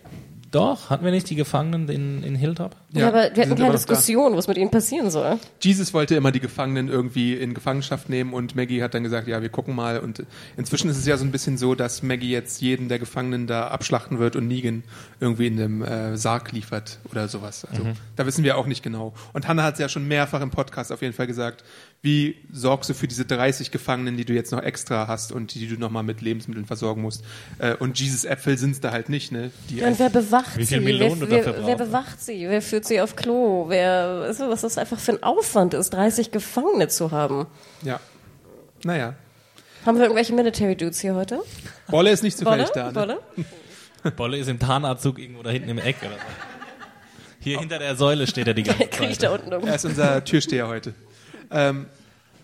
Doch, hatten wir nicht die Gefangenen in, in Hilltop? Ja, aber die wir hatten keine da. Diskussion, was mit ihnen passieren soll. Jesus wollte immer die Gefangenen irgendwie in Gefangenschaft nehmen und Maggie hat dann gesagt, ja, wir gucken mal. Und inzwischen ist es ja so ein bisschen so, dass Maggie jetzt jeden der Gefangenen da abschlachten wird und Negan irgendwie in dem äh, Sarg liefert oder sowas. Also da wissen wir auch nicht genau. Und Hannah hat es ja schon mehrfach im Podcast auf jeden Fall gesagt, wie sorgst du für diese 30 Gefangenen, die du jetzt noch extra hast und die du nochmal mit Lebensmitteln versorgen musst. Äh, und Jesus Äpfel sind es da halt nicht, ne? Die Ja, und wer bewacht Wie viel sie? Wer, dafür wer, wer brauchst. bewacht sie? Wer führt sie auf Klo? Wer, du, was das einfach für ein Aufwand ist, 30 Gefangene zu haben? ja. Naja. Haben wir irgendwelche Military Dudes hier heute? Bolle ist nicht zufällig Bolle? da, ne? Bolle? Bolle ist im Tarnanzug irgendwo da hinten im Eck oder so. Hier hinter der Säule steht er die ganze Zeit. da unten um. Er ist unser Türsteher heute. Ähm,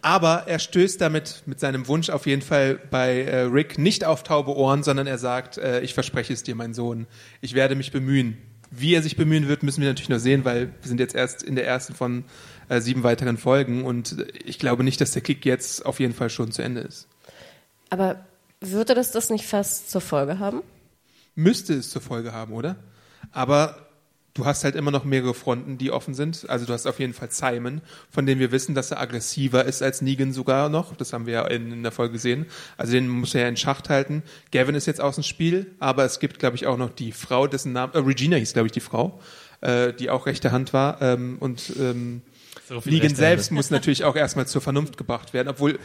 aber er stößt damit mit seinem Wunsch auf jeden Fall bei äh, Rick nicht auf taube Ohren, sondern er sagt, äh, ich verspreche es dir, mein Sohn, ich werde mich bemühen. Wie er sich bemühen wird, müssen wir natürlich noch sehen, weil wir sind jetzt erst in der ersten von äh, sieben weiteren Folgen und ich glaube nicht, dass der Krieg jetzt auf jeden Fall schon zu Ende ist. Aber würde das das nicht fast zur Folge haben? Müsste es zur Folge haben, oder? Aber du hast halt immer noch mehrere Fronten, die offen sind. Also du hast auf jeden Fall Simon, von dem wir wissen, dass er aggressiver ist als Negan sogar noch. Das haben wir ja in, in der Folge gesehen. Also den muss er ja in Schacht halten. Gavin ist jetzt aus dem Spiel, aber es gibt, glaube ich, auch noch die Frau, dessen Name, äh, Regina hieß, glaube ich, die Frau, äh, die auch rechte Hand war. Ähm, und ähm, So Negan selbst muss natürlich auch erstmal zur Vernunft gebracht werden, obwohl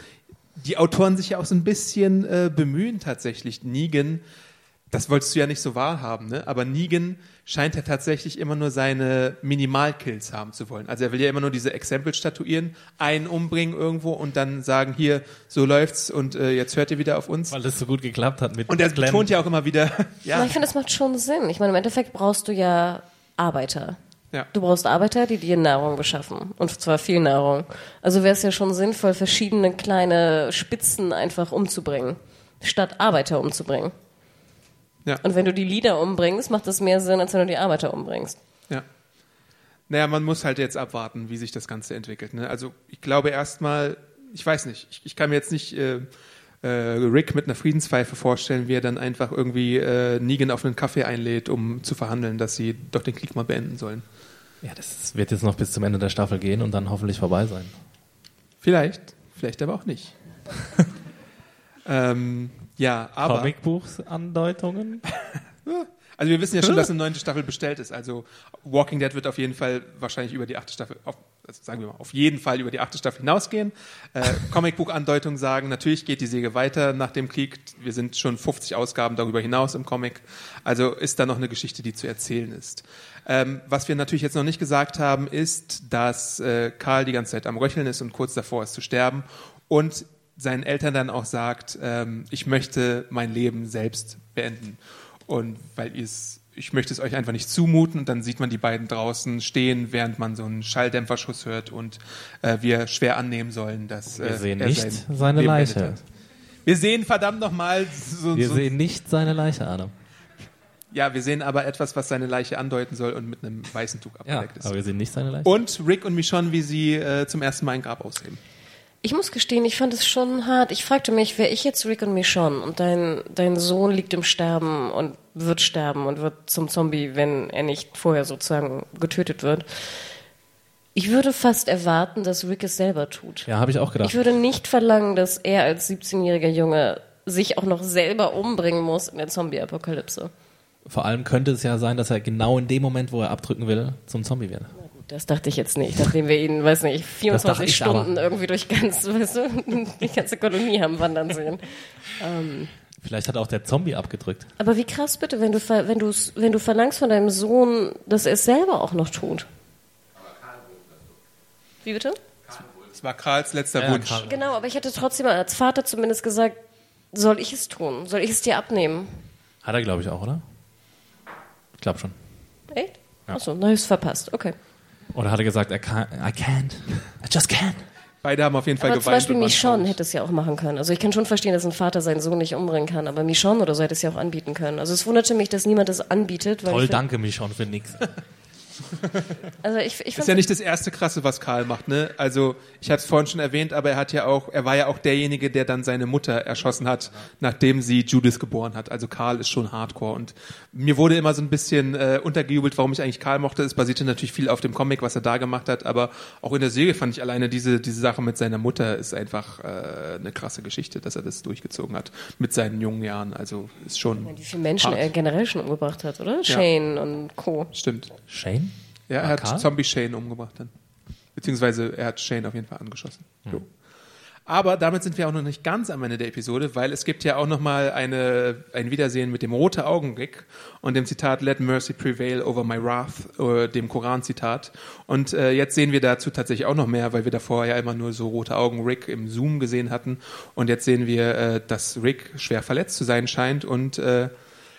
die Autoren sich ja auch so ein bisschen äh, bemühen tatsächlich. Negan, das wolltest du ja nicht so wahrhaben, ne? aber Negan scheint ja tatsächlich immer nur seine Minimalkills haben zu wollen. Also er will ja immer nur diese Exempel statuieren, einen umbringen irgendwo und dann sagen, hier, so läuft's und äh, jetzt hört ihr wieder auf uns. Weil das so gut geklappt hat mit Und er Glenn. betont ja auch immer wieder, ja, ich finde, das macht schon Sinn. Ich meine, im Endeffekt brauchst du ja Arbeiter. ja. Du brauchst Arbeiter, die dir Nahrung beschaffen. Und zwar viel Nahrung. Also wäre es ja schon sinnvoll, verschiedene kleine Spitzen einfach umzubringen, statt Arbeiter umzubringen. Ja. Und wenn du die Leader umbringst, macht das mehr Sinn, als wenn du die Arbeiter umbringst. Ja. Naja, man muss halt jetzt abwarten, wie sich das Ganze entwickelt. Ne? Also ich glaube erstmal, ich weiß nicht, ich, ich kann mir jetzt nicht äh, äh, Rick mit einer Friedenspfeife vorstellen, wie er dann einfach irgendwie äh, Negan auf einen Kaffee einlädt, um zu verhandeln, dass sie doch den Krieg mal beenden sollen. Ja, das wird jetzt noch bis zum Ende der Staffel gehen und dann hoffentlich vorbei sein. Vielleicht, vielleicht aber auch nicht. ähm, ja, aber Comicbuchsandeutungen? Also wir wissen ja schon, dass eine neunte Staffel bestellt ist. Also Walking Dead wird auf jeden Fall wahrscheinlich über die achte Staffel, auf, also sagen wir mal, auf jeden Fall über die achte Staffel hinausgehen. Äh, Comicbuch-Andeutungen sagen, natürlich geht die Säge weiter nach dem Krieg. Wir sind schon 50 Ausgaben darüber hinaus im Comic. Also ist da noch eine Geschichte, die zu erzählen ist. Ähm, was wir natürlich jetzt noch nicht gesagt haben, ist, dass äh, Karl die ganze Zeit am Röcheln ist und kurz davor ist zu sterben und seinen Eltern dann auch sagt, ähm, ich möchte mein Leben selbst beenden. Und weil ich möchte es euch einfach nicht zumuten. Und dann sieht man die beiden draußen stehen, während man so einen Schalldämpferschuss hört und äh, wir schwer annehmen sollen, dass Wir äh, sehen er nicht sein seine Leben Leiche. Wir sehen verdammt nochmal so, Wir so sehen nicht seine Leiche, Adam. ja, wir sehen aber etwas, was seine Leiche andeuten soll und mit einem weißen Tuch Ja, abgedeckt ist. aber wir sehen nicht seine Leiche. Und Rick und Michonne, wie sie äh, zum ersten Mal ein Grab ausheben. Ich muss gestehen, ich fand es schon hart. Ich fragte mich, wäre ich jetzt Rick und Michonne und dein, dein Sohn liegt im Sterben und wird sterben und wird zum Zombie, wenn er nicht vorher sozusagen getötet wird. Ich würde fast erwarten, dass Rick es selber tut. ja, habe ich auch gedacht. Ich würde nicht verlangen, dass er als 17-jähriger Junge sich auch noch selber umbringen muss in der Zombie-Apokalypse. Vor allem könnte es ja sein, dass er genau in dem Moment, wo er abdrücken will, zum Zombie wird. Das dachte ich jetzt nicht, nachdem wir ihn, weiß nicht, dachte 24 ich Stunden aber. irgendwie durch ganz, weißt du, die ganze Kolonie haben wandern sehen. Vielleicht hat auch der Zombie abgedrückt. Aber wie krass bitte, wenn du, wenn du, wenn du verlangst von deinem Sohn, dass er es selber auch noch tut. Wie bitte? Das war Karls letzter Ja, Wunsch. Karl. Genau, aber ich hätte trotzdem als Vater zumindest gesagt, soll ich es tun? Soll ich es dir abnehmen? Hat er, glaube ich, auch, oder? Ich glaube schon. Echt? Ja. Achso, na, ist verpasst. Okay. Oder hat er gesagt, er kann, I can't. I just can't. Beide haben auf jeden Fall Aber zum geweint. Beispiel und waren Michonne hätte es ja auch machen können. Also ich kann schon verstehen, dass ein Vater seinen Sohn nicht umbringen kann, aber Michonne oder so hätte es ja auch anbieten können. Also es wunderte mich, dass niemand das anbietet. Weil Toll, danke mich schon für nix. Also ich, ich Ist ja nicht das erste Krasse, was Karl macht, ne? Also ich habe es vorhin schon erwähnt, aber er hat ja auch, er war ja auch derjenige, der dann seine Mutter erschossen hat, nachdem sie Judith geboren hat. Also Karl ist schon Hardcore und mir wurde immer so ein bisschen äh, untergejubelt, warum ich eigentlich Karl mochte. Es basierte natürlich viel auf dem Comic, was er da gemacht hat, aber auch in der Serie fand ich alleine diese diese Sache mit seiner Mutter ist einfach äh, eine krasse Geschichte, dass er das durchgezogen hat mit seinen jungen Jahren. Also ist schon wie viele Menschen hart. er generell schon umgebracht hat, oder? Shane und Co. stimmt. Shane? Ja, er Ah, hat? Zombie Shane umgebracht dann. Beziehungsweise er hat Shane auf jeden Fall angeschossen. Jo. Aber damit sind wir auch noch nicht ganz am Ende der Episode, weil es gibt ja auch noch mal eine, ein Wiedersehen mit dem rote Augenblick und dem Zitat Let mercy prevail over my wrath, äh, dem Koran-Zitat. Und äh, jetzt sehen wir dazu tatsächlich auch noch mehr, weil wir davor ja immer nur so rote Augen Rick im Zoom gesehen hatten. Und jetzt sehen wir, äh, dass Rick schwer verletzt zu sein scheint und äh,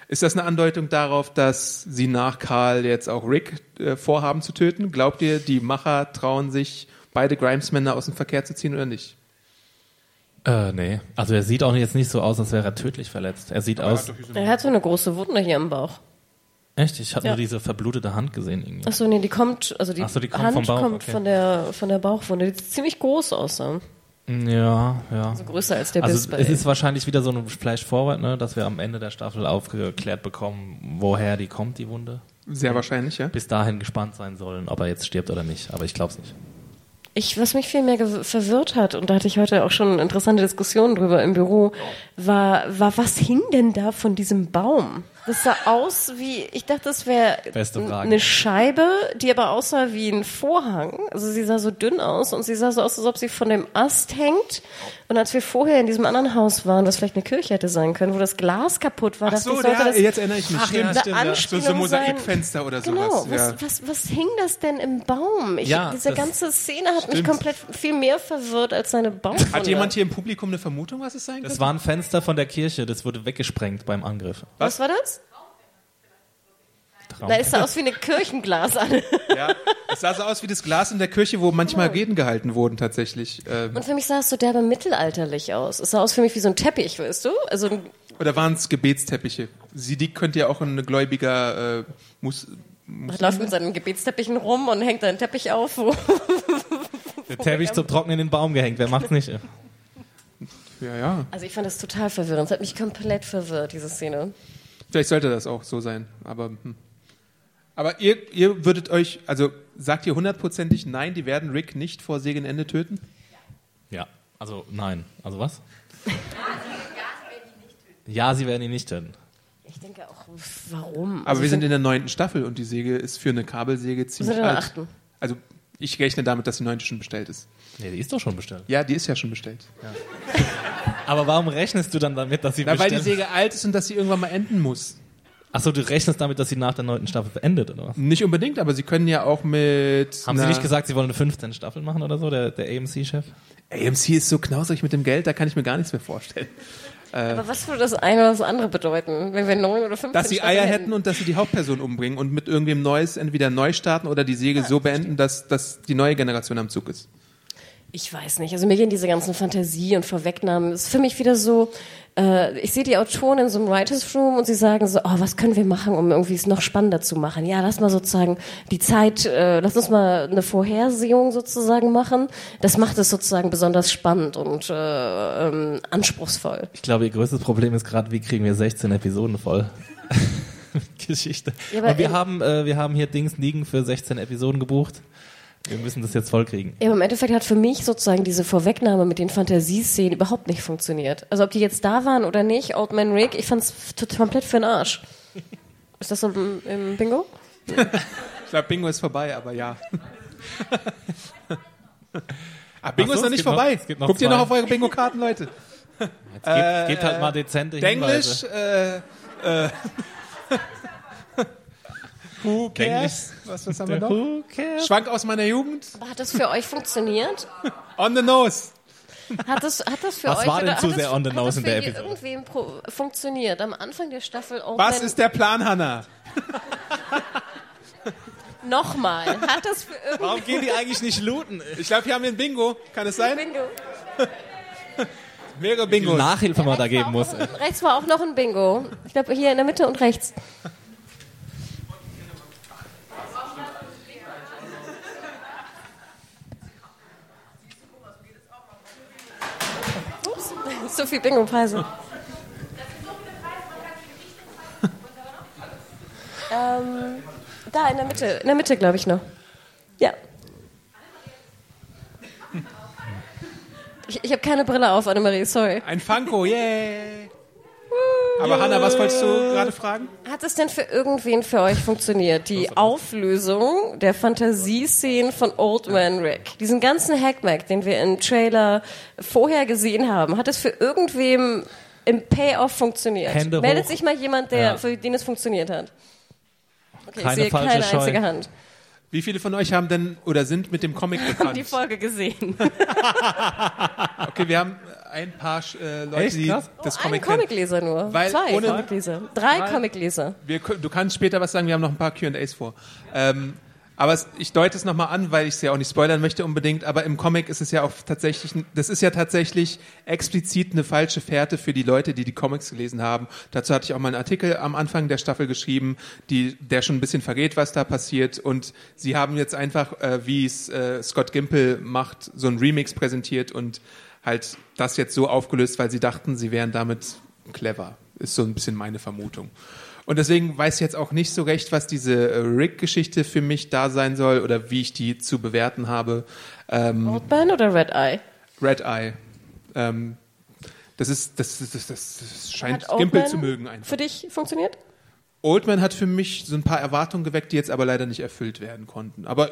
ist das eine Andeutung darauf, dass sie nach Karl jetzt auch Rick äh, vorhaben zu töten? Glaubt ihr, die Macher trauen sich, beide Grimes-Männer aus dem Verkehr zu ziehen oder nicht? Äh, nee. Also er sieht auch jetzt nicht so aus, als wäre er tödlich verletzt. Er sieht aus. Er hat so eine große Wunde hier im Bauch. Echt? Ich habe Ja. nur diese verblutete Hand gesehen irgendwie. Achso, nee, die kommt, also die, so, die kommt Hand vom Bauch, kommt okay. von, der, von der Bauchwunde, die ziemlich groß aussah. Ja, ja. Also größer als der Also es ist wahrscheinlich wieder so ein Flash-Forward, ne, dass wir am Ende der Staffel aufgeklärt bekommen, woher die kommt, die Wunde. Sehr wahrscheinlich, ja. Bis dahin gespannt sein sollen, ob er jetzt stirbt oder nicht. Aber ich glaube es nicht. Ich, was mich viel mehr verwirrt hat, und da hatte ich heute auch schon interessante Diskussionen drüber im Büro, war, war was hing denn da von diesem Baum? Das sah aus wie, ich dachte, das wäre eine Scheibe, die aber aussah wie ein Vorhang. Also sie sah so dünn aus und sie sah so aus, als ob sie von dem Ast hängt. Und als wir vorher in diesem anderen Haus waren, was vielleicht eine Kirche hätte sein können, wo das Glas kaputt war, Ach so, ich, sollte ja, das jetzt erinnere ich mich. Ach, ja, Stimmt. ja. So, Anspielung so. Mosaikfenster oder Genau, sowas. was, ja. was, was hing das denn im Baum? Ich, Ja, diese das- ganze Szene hat mich Stimmt. komplett viel mehr verwirrt als seine Baumwunde. Hat jemand hier im Publikum eine Vermutung, was es sein Das könnte? war ein Fenster von der Kirche, das wurde weggesprengt beim Angriff. Was war das? Traum. Na, es sah aus wie eine Kirchenglas an. Ja, es sah so aus wie das Glas in der Kirche, wo manchmal Reden gehalten wurden tatsächlich. Ähm, Und für mich sah es so derbe mittelalterlich aus. Es sah aus für mich wie so ein Teppich, weißt du? Also ein- oder waren es Gebetsteppiche? Sidik könnte ja auch ein gläubiger äh, Mus man läuft mit seinen Gebetsteppichen rum und hängt einen Teppich auf. Wo Der Teppich zum Trocknen in den Baum gehängt, wer macht's nicht? Ja, ja. also ich fand das total verwirrend. Es hat mich komplett verwirrt, diese Szene. Vielleicht sollte das auch so sein, aber hm. Aber ihr, ihr würdet euch, also sagt ihr hundertprozentig nein, die werden Rick nicht vor Segenende töten? Ja, also nein. Also was? Ja, sie werden ihn nicht töten. Ich denke auch, warum? Aber Also wir sind in der neunten Staffel und die Säge ist für eine Kabelsäge ziemlich sind alt. achten. Also ich rechne damit, dass die neunte schon bestellt ist. Nee, die ist doch schon bestellt. Ja, die ist ja schon bestellt. Aber warum rechnest du dann damit, dass sie Na, weil die bestellt? Säge alt ist und dass sie irgendwann mal enden muss. Achso, du rechnest damit, dass sie nach der neunten Staffel beendet, oder was? Nicht unbedingt, aber sie können ja auch mit. Haben sie nicht gesagt, sie wollen eine 15 Staffel machen oder so, der, der AMC-Chef? AMC ist so knausrig mit dem Geld, da kann ich mir gar nichts mehr vorstellen. Aber was würde das eine oder das andere bedeuten, wenn wir neun oder fünf Dass sie Eier hätten und dass sie die Hauptperson umbringen und mit irgendwem Neues entweder neu starten oder die Serie so beenden, dass, dass die neue Generation am Zug ist. Ich weiß nicht. Also mir gehen diese ganzen Fantasie und Vorwegnahmen. Es ist für mich wieder so, äh, ich sehe die Autoren in so einem Writers Room und sie sagen so, oh, was können wir machen, um irgendwie es noch spannender zu machen? Ja, lass mal sozusagen die Zeit, äh, lass uns mal eine Vorhersehung sozusagen machen. Das macht es sozusagen besonders spannend und äh, ähm, anspruchsvoll. Ich glaube, ihr größtes Problem ist gerade, wie kriegen wir 16 Episoden voll? Geschichte. Ja, aber und wir haben, äh, wir haben hier Dings liegen für 16 Episoden gebucht. Wir müssen das jetzt voll kriegen. Ja, aber im Endeffekt hat für mich sozusagen diese Vorwegnahme mit den Fantasieszenen überhaupt nicht funktioniert. Also ob die jetzt da waren oder nicht, Old Man Rick, ich fand's total komplett für den Arsch. Ist das so im, im Bingo? Ich glaube, Bingo ist vorbei, aber ja. ah, Bingo so, ist noch es nicht noch- vorbei. es gibt noch Guckt ihr zwei. noch auf eure Bingo-Karten, Leute? Jetzt gebt, gebt halt mal dezente Denglisch, Hinweise. äh, äh, Who cares? Was, was haben wir noch? Who cares? Schwank aus meiner Jugend. Aber hat das für euch funktioniert? On the nose. Hat das, hat das für Was euch war denn zu sehr on the nose in der Episode? irgendwem funktioniert? Am Anfang der Staffel Old Was Man ist der Plan, Hannah? nochmal. Hat das für irgendwen Warum gehen die eigentlich nicht looten? Ich glaube, hier haben wir ein Bingo. Kann es sein? Bingo? Mehrere Bingos. Nachhilfe mal da Rechts war geben muss. ein- Rechts war auch noch ein Bingo. Ich glaube hier in der Mitte und rechts. So viel Bingo-Preise. ähm, da in der Mitte, in der Mitte glaube ich noch. Ja. Ich, ich habe keine Brille auf, Annemarie, sorry. Ein Funko, yay. Aber Hannah, was wolltest du gerade fragen? Hat es denn für irgendwen für euch funktioniert? Die Auflösung der Fantasieszenen von Old Man Rick. Diesen ganzen Hackmack, den wir im Trailer vorher gesehen haben, hat es für irgendwem im Payoff funktioniert? Hände Meldet hoch. sich mal jemand, der, Ja. für den es funktioniert hat. Okay, Keine ich sehe falsche keine Scheu. einzige Hand. Wie viele von euch haben denn oder sind mit dem Comic bekannt? Die Folge gesehen. Okay, wir haben ein paar äh, Leute, Echt? die das Ein Comic kennen. Comicleser nur. Weil Zwei ohne- Comicleser. Drei Comicleser. Wir, du kannst später was sagen, wir haben noch ein paar Q&As vor. Ähm, aber es, ich deute es nochmal an, weil ich es ja auch nicht spoilern möchte unbedingt, aber im Comic ist es ja auch tatsächlich, das ist ja tatsächlich explizit eine falsche Fährte für die Leute, die die Comics gelesen haben. Dazu hatte ich auch mal einen Artikel am Anfang der Staffel geschrieben, die, der schon ein bisschen verrät, was da passiert und sie haben jetzt einfach, äh, wie es äh, Scott Gimple macht, so ein Remix präsentiert und halt das jetzt so aufgelöst, weil sie dachten, sie wären damit clever. Ist so ein bisschen meine Vermutung. Und deswegen weiß ich jetzt auch nicht so recht, was diese äh, Rick-Geschichte für mich da sein soll oder wie ich die zu bewerten habe. Ähm, Old Man oder Red Eye? Red Eye. Ähm, das ist, das, das, das, scheint Old Gimpel Man zu mögen einfach. Für dich funktioniert? Oldman hat für mich so ein paar Erwartungen geweckt, die jetzt aber leider nicht erfüllt werden konnten. Aber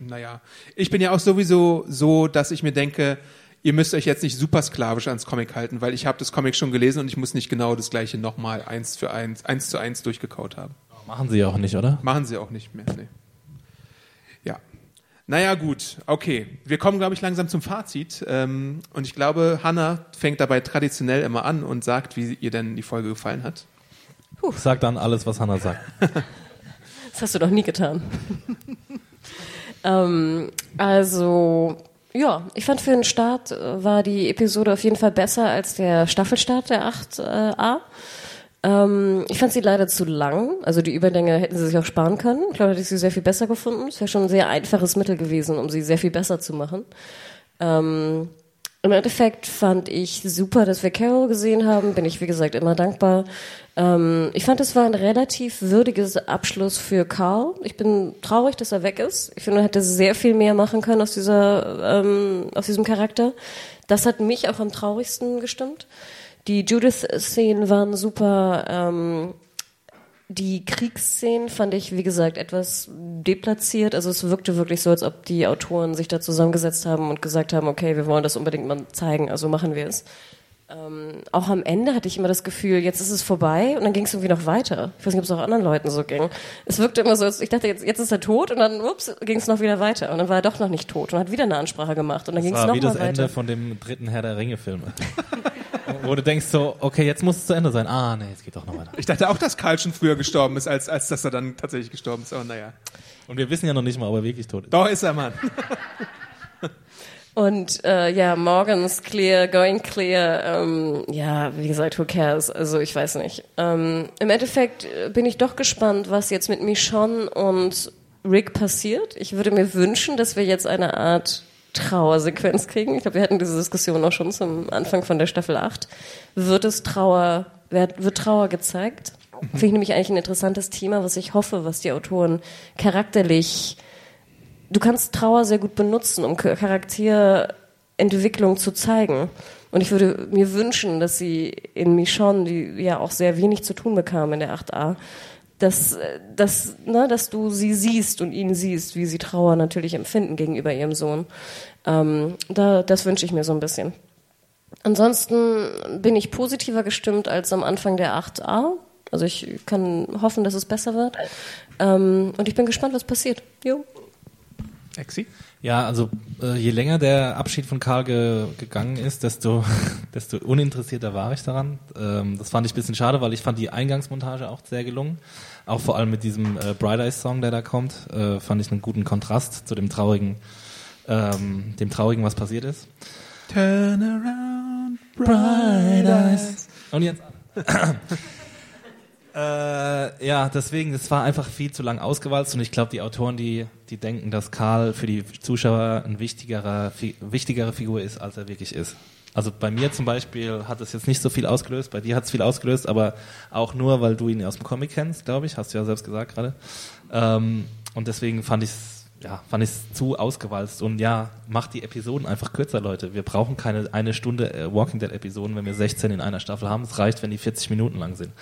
naja, ich bin ja auch sowieso so, dass ich mir denke, ihr müsst euch jetzt nicht super sklavisch ans Comic halten, weil ich habe das Comic schon gelesen und ich muss nicht genau das gleiche nochmal eins für eins, eins zu eins durchgekaut haben. Machen sie ja auch nicht, oder? Machen sie auch nicht mehr. Nee. Ja. Naja, gut, okay. Wir kommen, glaube ich, langsam zum Fazit. Ähm, und ich glaube, Hannah fängt dabei traditionell immer an und sagt, wie ihr denn die Folge gefallen hat. Sag dann alles, was Hannah sagt. Das hast du doch nie getan. ähm, also, ja, ich fand für den Start äh, war die Episode auf jeden Fall besser als der Staffelstart der 8a. Ähm, ich fand sie leider zu lang. Also die Überlänge hätten sie sich auch sparen können. Ich glaube, hätte ich sie sehr viel besser gefunden. Es wäre schon ein sehr einfaches Mittel gewesen, um sie sehr viel besser zu machen. Ähm, Im Endeffekt fand ich super, dass wir Carol gesehen haben. Bin ich, wie gesagt, immer dankbar. Ähm, ich fand, es war ein relativ würdiges Abschluss für Carl. Ich bin traurig, dass er weg ist. Ich finde, er hätte sehr viel mehr machen können aus dieser, ähm, aus diesem Charakter. Das hat mich auch am traurigsten gestimmt. Die Judith-Szenen waren super. Ähm, die Kriegsszenen fand ich, wie gesagt, etwas deplatziert. Also es wirkte wirklich so, als ob die Autoren sich da zusammengesetzt haben und gesagt haben, okay, wir wollen das unbedingt mal zeigen, also machen wir es. Ähm, auch am Ende hatte ich immer das Gefühl, jetzt ist es vorbei und dann ging es irgendwie noch weiter. Ich weiß nicht, ob es auch anderen Leuten so ging. Es wirkte immer so, als ich dachte, jetzt, jetzt ist er tot und dann, ups, ging es noch wieder weiter. Und dann war er doch noch nicht tot und hat wieder eine Ansprache gemacht und dann ging es war noch wie mal das weiter. Ende von dem dritten Herr der Ringe-Film. Wo du denkst so, okay, jetzt muss es zu Ende sein. Ah, nee, es geht doch noch weiter. Ich dachte auch, dass Karl schon früher gestorben ist, als, als dass er dann tatsächlich gestorben ist. Aber naja. Und wir wissen ja noch nicht mal, ob er wirklich tot ist. Doch ist er, Mann. Und äh, ja, Morgan's clear, going clear. Ähm, ja, wie gesagt, who cares? Also ich weiß nicht. Ähm, Im Endeffekt äh, bin ich doch gespannt, was jetzt mit Michonne und Rick passiert. Ich würde mir wünschen, dass wir jetzt eine Art Trauersequenz kriegen. Ich glaube, wir hatten diese Diskussion auch schon zum Anfang von der Staffel 8. Wird es Trauer, wird, wird Trauer gezeigt? Finde ich nämlich eigentlich ein interessantes Thema, was ich hoffe, was die Autoren charakterlich du kannst Trauer sehr gut benutzen, um Charakterentwicklung zu zeigen. Und ich würde mir wünschen, dass sie in Michonne, die ja auch sehr wenig zu tun bekam in der 8a, dass, dass, ne, dass du sie siehst und ihn siehst, wie sie Trauer natürlich empfinden gegenüber ihrem Sohn. Ähm, da, das wünsche ich mir so ein bisschen. Ansonsten bin ich positiver gestimmt als am Anfang der 8a. Also ich kann hoffen, dass es besser wird. Ähm, und ich bin gespannt, was passiert. Jo. Exi? Ja, also äh, je länger der Abschied von Karl ge gegangen ist, desto, desto uninteressierter war ich daran. Ähm, das fand ich ein bisschen schade, weil ich fand die Eingangsmontage auch sehr gelungen. Auch vor allem mit diesem äh, Bright Eyes Song, der da kommt, äh, fand ich einen guten Kontrast zu dem traurigen, ähm, dem traurigen, was passiert ist. Turn around, bright eyes. Und jetzt. Äh, ja, deswegen, es war einfach viel zu lang ausgewalzt und ich glaube, die Autoren, die, die denken, dass Karl für die Zuschauer ein wichtigerer, fi wichtigere Figur ist, als er wirklich ist. Also bei mir zum Beispiel hat es jetzt nicht so viel ausgelöst, bei dir hat es viel ausgelöst, aber auch nur, weil du ihn aus dem Comic kennst, glaube ich, hast du ja selbst gesagt gerade. Ähm, und deswegen fand ich es ja, fand ich zu ausgewalzt. Und ja, macht die Episoden einfach kürzer, Leute. Wir brauchen keine eine Stunde äh, Walking Dead Episoden, wenn wir 16 in einer Staffel haben. Es reicht, wenn die 40 Minuten lang sind.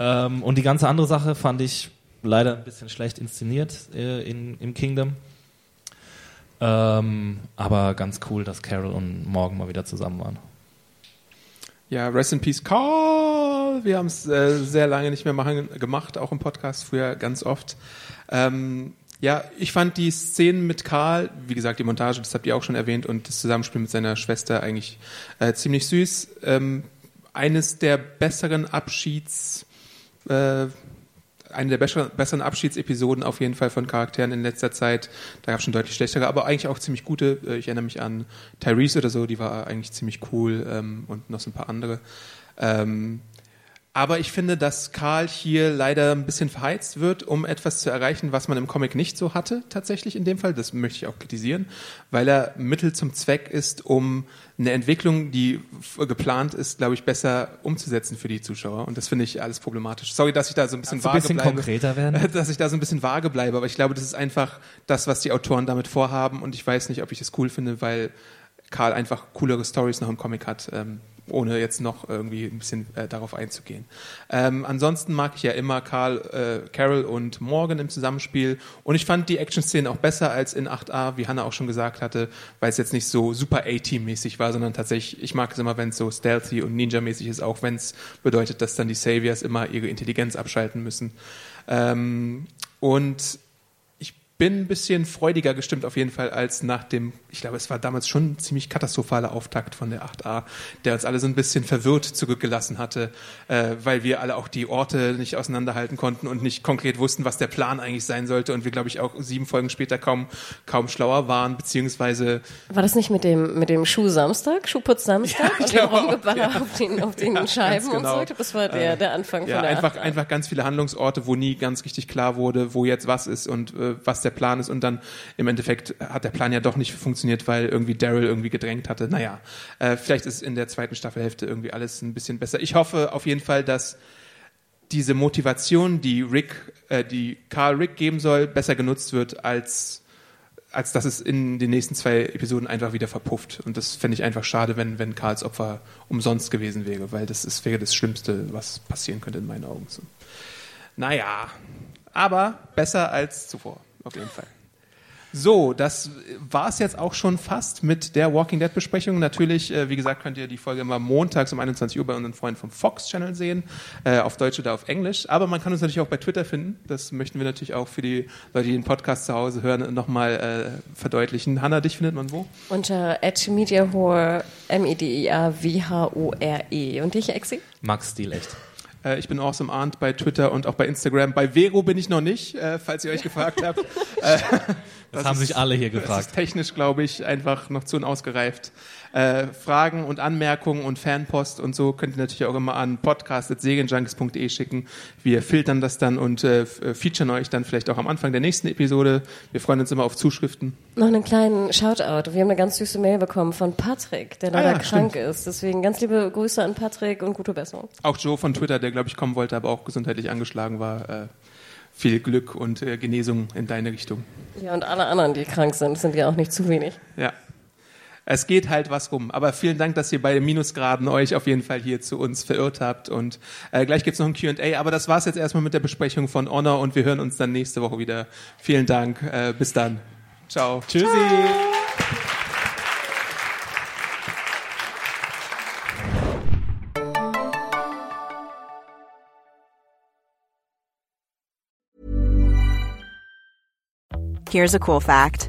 Ähm, und die ganze andere Sache fand ich leider ein bisschen schlecht inszeniert äh, in, im Kingdom. Ähm, aber ganz cool, dass Carol und Morgan mal wieder zusammen waren. Ja, Rest in Peace, Carl. Wir haben es äh, sehr lange nicht mehr machen, gemacht, auch im Podcast, früher ganz oft. Ähm, ja, ich fand die Szenen mit Karl, wie gesagt, die Montage, das habt ihr auch schon erwähnt, und das Zusammenspiel mit seiner Schwester eigentlich äh, ziemlich süß. Ähm, eines der besseren Abschieds- äh, eine der besseren Abschiedsepisoden auf jeden Fall von Charakteren in letzter Zeit. Da gab es schon deutlich schlechtere, aber eigentlich auch ziemlich gute. Äh, ich erinnere mich an Tyrese oder so, die war eigentlich ziemlich cool ähm, und noch so ein paar andere. Ähm, aber ich finde, dass Karl hier leider ein bisschen verheizt wird, um etwas zu erreichen, was man im Comic nicht so hatte, tatsächlich in dem Fall. Das möchte ich auch kritisieren, weil er Mittel zum Zweck ist, um eine Entwicklung, die geplant ist, glaube ich, besser umzusetzen für die Zuschauer. Und das finde ich alles problematisch. Sorry, dass ich da so ein bisschen also vage ein bisschen bleibe. konkreter werden? Dass ich da so ein bisschen vage bleibe, aber ich glaube, das ist einfach das, was die Autoren damit vorhaben. Und ich weiß nicht, ob ich das cool finde, weil Karl einfach coolere Stories noch im Comic hat. Ähm, ohne jetzt noch irgendwie ein bisschen äh, darauf einzugehen. Ähm, ansonsten mag ich ja immer Carl, äh, Carol und Morgan im Zusammenspiel und ich fand die Action-Szenen auch besser als in 8a, wie Hannah auch schon gesagt hatte, weil es jetzt nicht so super A-Team-mäßig war, sondern tatsächlich, ich mag es immer, wenn es so stealthy und Ninja-mäßig ist, auch wenn es bedeutet, dass dann die Saviors immer ihre Intelligenz abschalten müssen. Ähm, und bin ein bisschen freudiger gestimmt auf jeden Fall als nach dem, ich glaube, es war damals schon ein ziemlich katastrophaler Auftakt von der 8a, der uns alle so ein bisschen verwirrt zurückgelassen hatte, äh, weil wir alle auch die Orte nicht auseinanderhalten konnten und nicht konkret wussten, was der Plan eigentlich sein sollte und wir, glaube ich, auch sieben Folgen später kaum, kaum schlauer waren, beziehungsweise... War das nicht mit dem, mit dem Schuh-Samstag, Schuhputz-Samstag ja, und dem Rumgeballer ja. auf den, auf den ja, Scheiben genau. und so? Ich glaube, das war der, der Anfang von der einfach, 8a. einfach ganz viele Handlungsorte, wo nie ganz richtig klar wurde, wo jetzt was ist und äh, was der Plan ist und dann im Endeffekt hat der Plan ja doch nicht funktioniert, weil irgendwie Daryl irgendwie gedrängt hatte. Naja, äh, vielleicht ist in der zweiten Staffelhälfte irgendwie alles ein bisschen besser. Ich hoffe auf jeden Fall, dass diese Motivation, die Rick, äh, die Carl Rick geben soll, besser genutzt wird als als dass es in den nächsten zwei Episoden einfach wieder verpufft. Und das fände ich einfach schade, wenn, wenn Karls Opfer umsonst gewesen wäre, weil das ist, wäre das Schlimmste, was passieren könnte in meinen Augen. Naja, aber besser als zuvor, auf jeden Fall. So, das war es jetzt auch schon fast mit der Walking Dead Besprechung. Natürlich, äh, wie gesagt, könnt ihr die Folge immer montags um 21 Uhr bei unseren Freunden vom Fox Channel sehen, äh, auf Deutsch oder auf Englisch. Aber man kann uns natürlich auch bei Twitter finden. Das möchten wir natürlich auch für die Leute, die den Podcast zu Hause hören, nochmal äh, verdeutlichen. Hanna, dich findet man wo? Unter @mediahore M E D I A W H O R E und dich Exi? Max Stil echt. Äh, ich bin Awesome Arndt bei Twitter und auch bei Instagram. Bei Vero bin ich noch nicht, äh, falls ihr euch gefragt habt. Äh, das, das, haben ist, sich alle hier gefragt. Das ist technisch, glaube ich, einfach noch zu unausgereift. Äh, Fragen und Anmerkungen und Fanpost und so könnt ihr natürlich auch immer an podcast.segenjunkies.de schicken. Wir filtern das dann und äh, äh, featuren euch dann vielleicht auch am Anfang der nächsten Episode. Wir freuen uns immer auf Zuschriften. Noch einen kleinen Shoutout. Wir haben eine ganz süße Mail bekommen von Patrick, der leider ah, ja, krank stimmt. ist. Deswegen ganz liebe Grüße an Patrick und gute Besserung. Auch Joe von Twitter, der glaube ich kommen wollte, aber auch gesundheitlich angeschlagen war. Äh, viel Glück und äh, Genesung in deine Richtung. Ja, und alle anderen, die krank sind, sind ja auch nicht zu wenig. Ja. Es geht halt was rum. Aber vielen Dank, dass ihr bei den Minusgraden euch auf jeden Fall hier zu uns verirrt habt. Und äh, gleich gibt's noch ein QA. Aber das war's jetzt erstmal mit der Besprechung von Honor und wir hören uns dann nächste Woche wieder. Vielen Dank. Äh, bis dann. Ciao. Tschüssi. Here's a cool fact.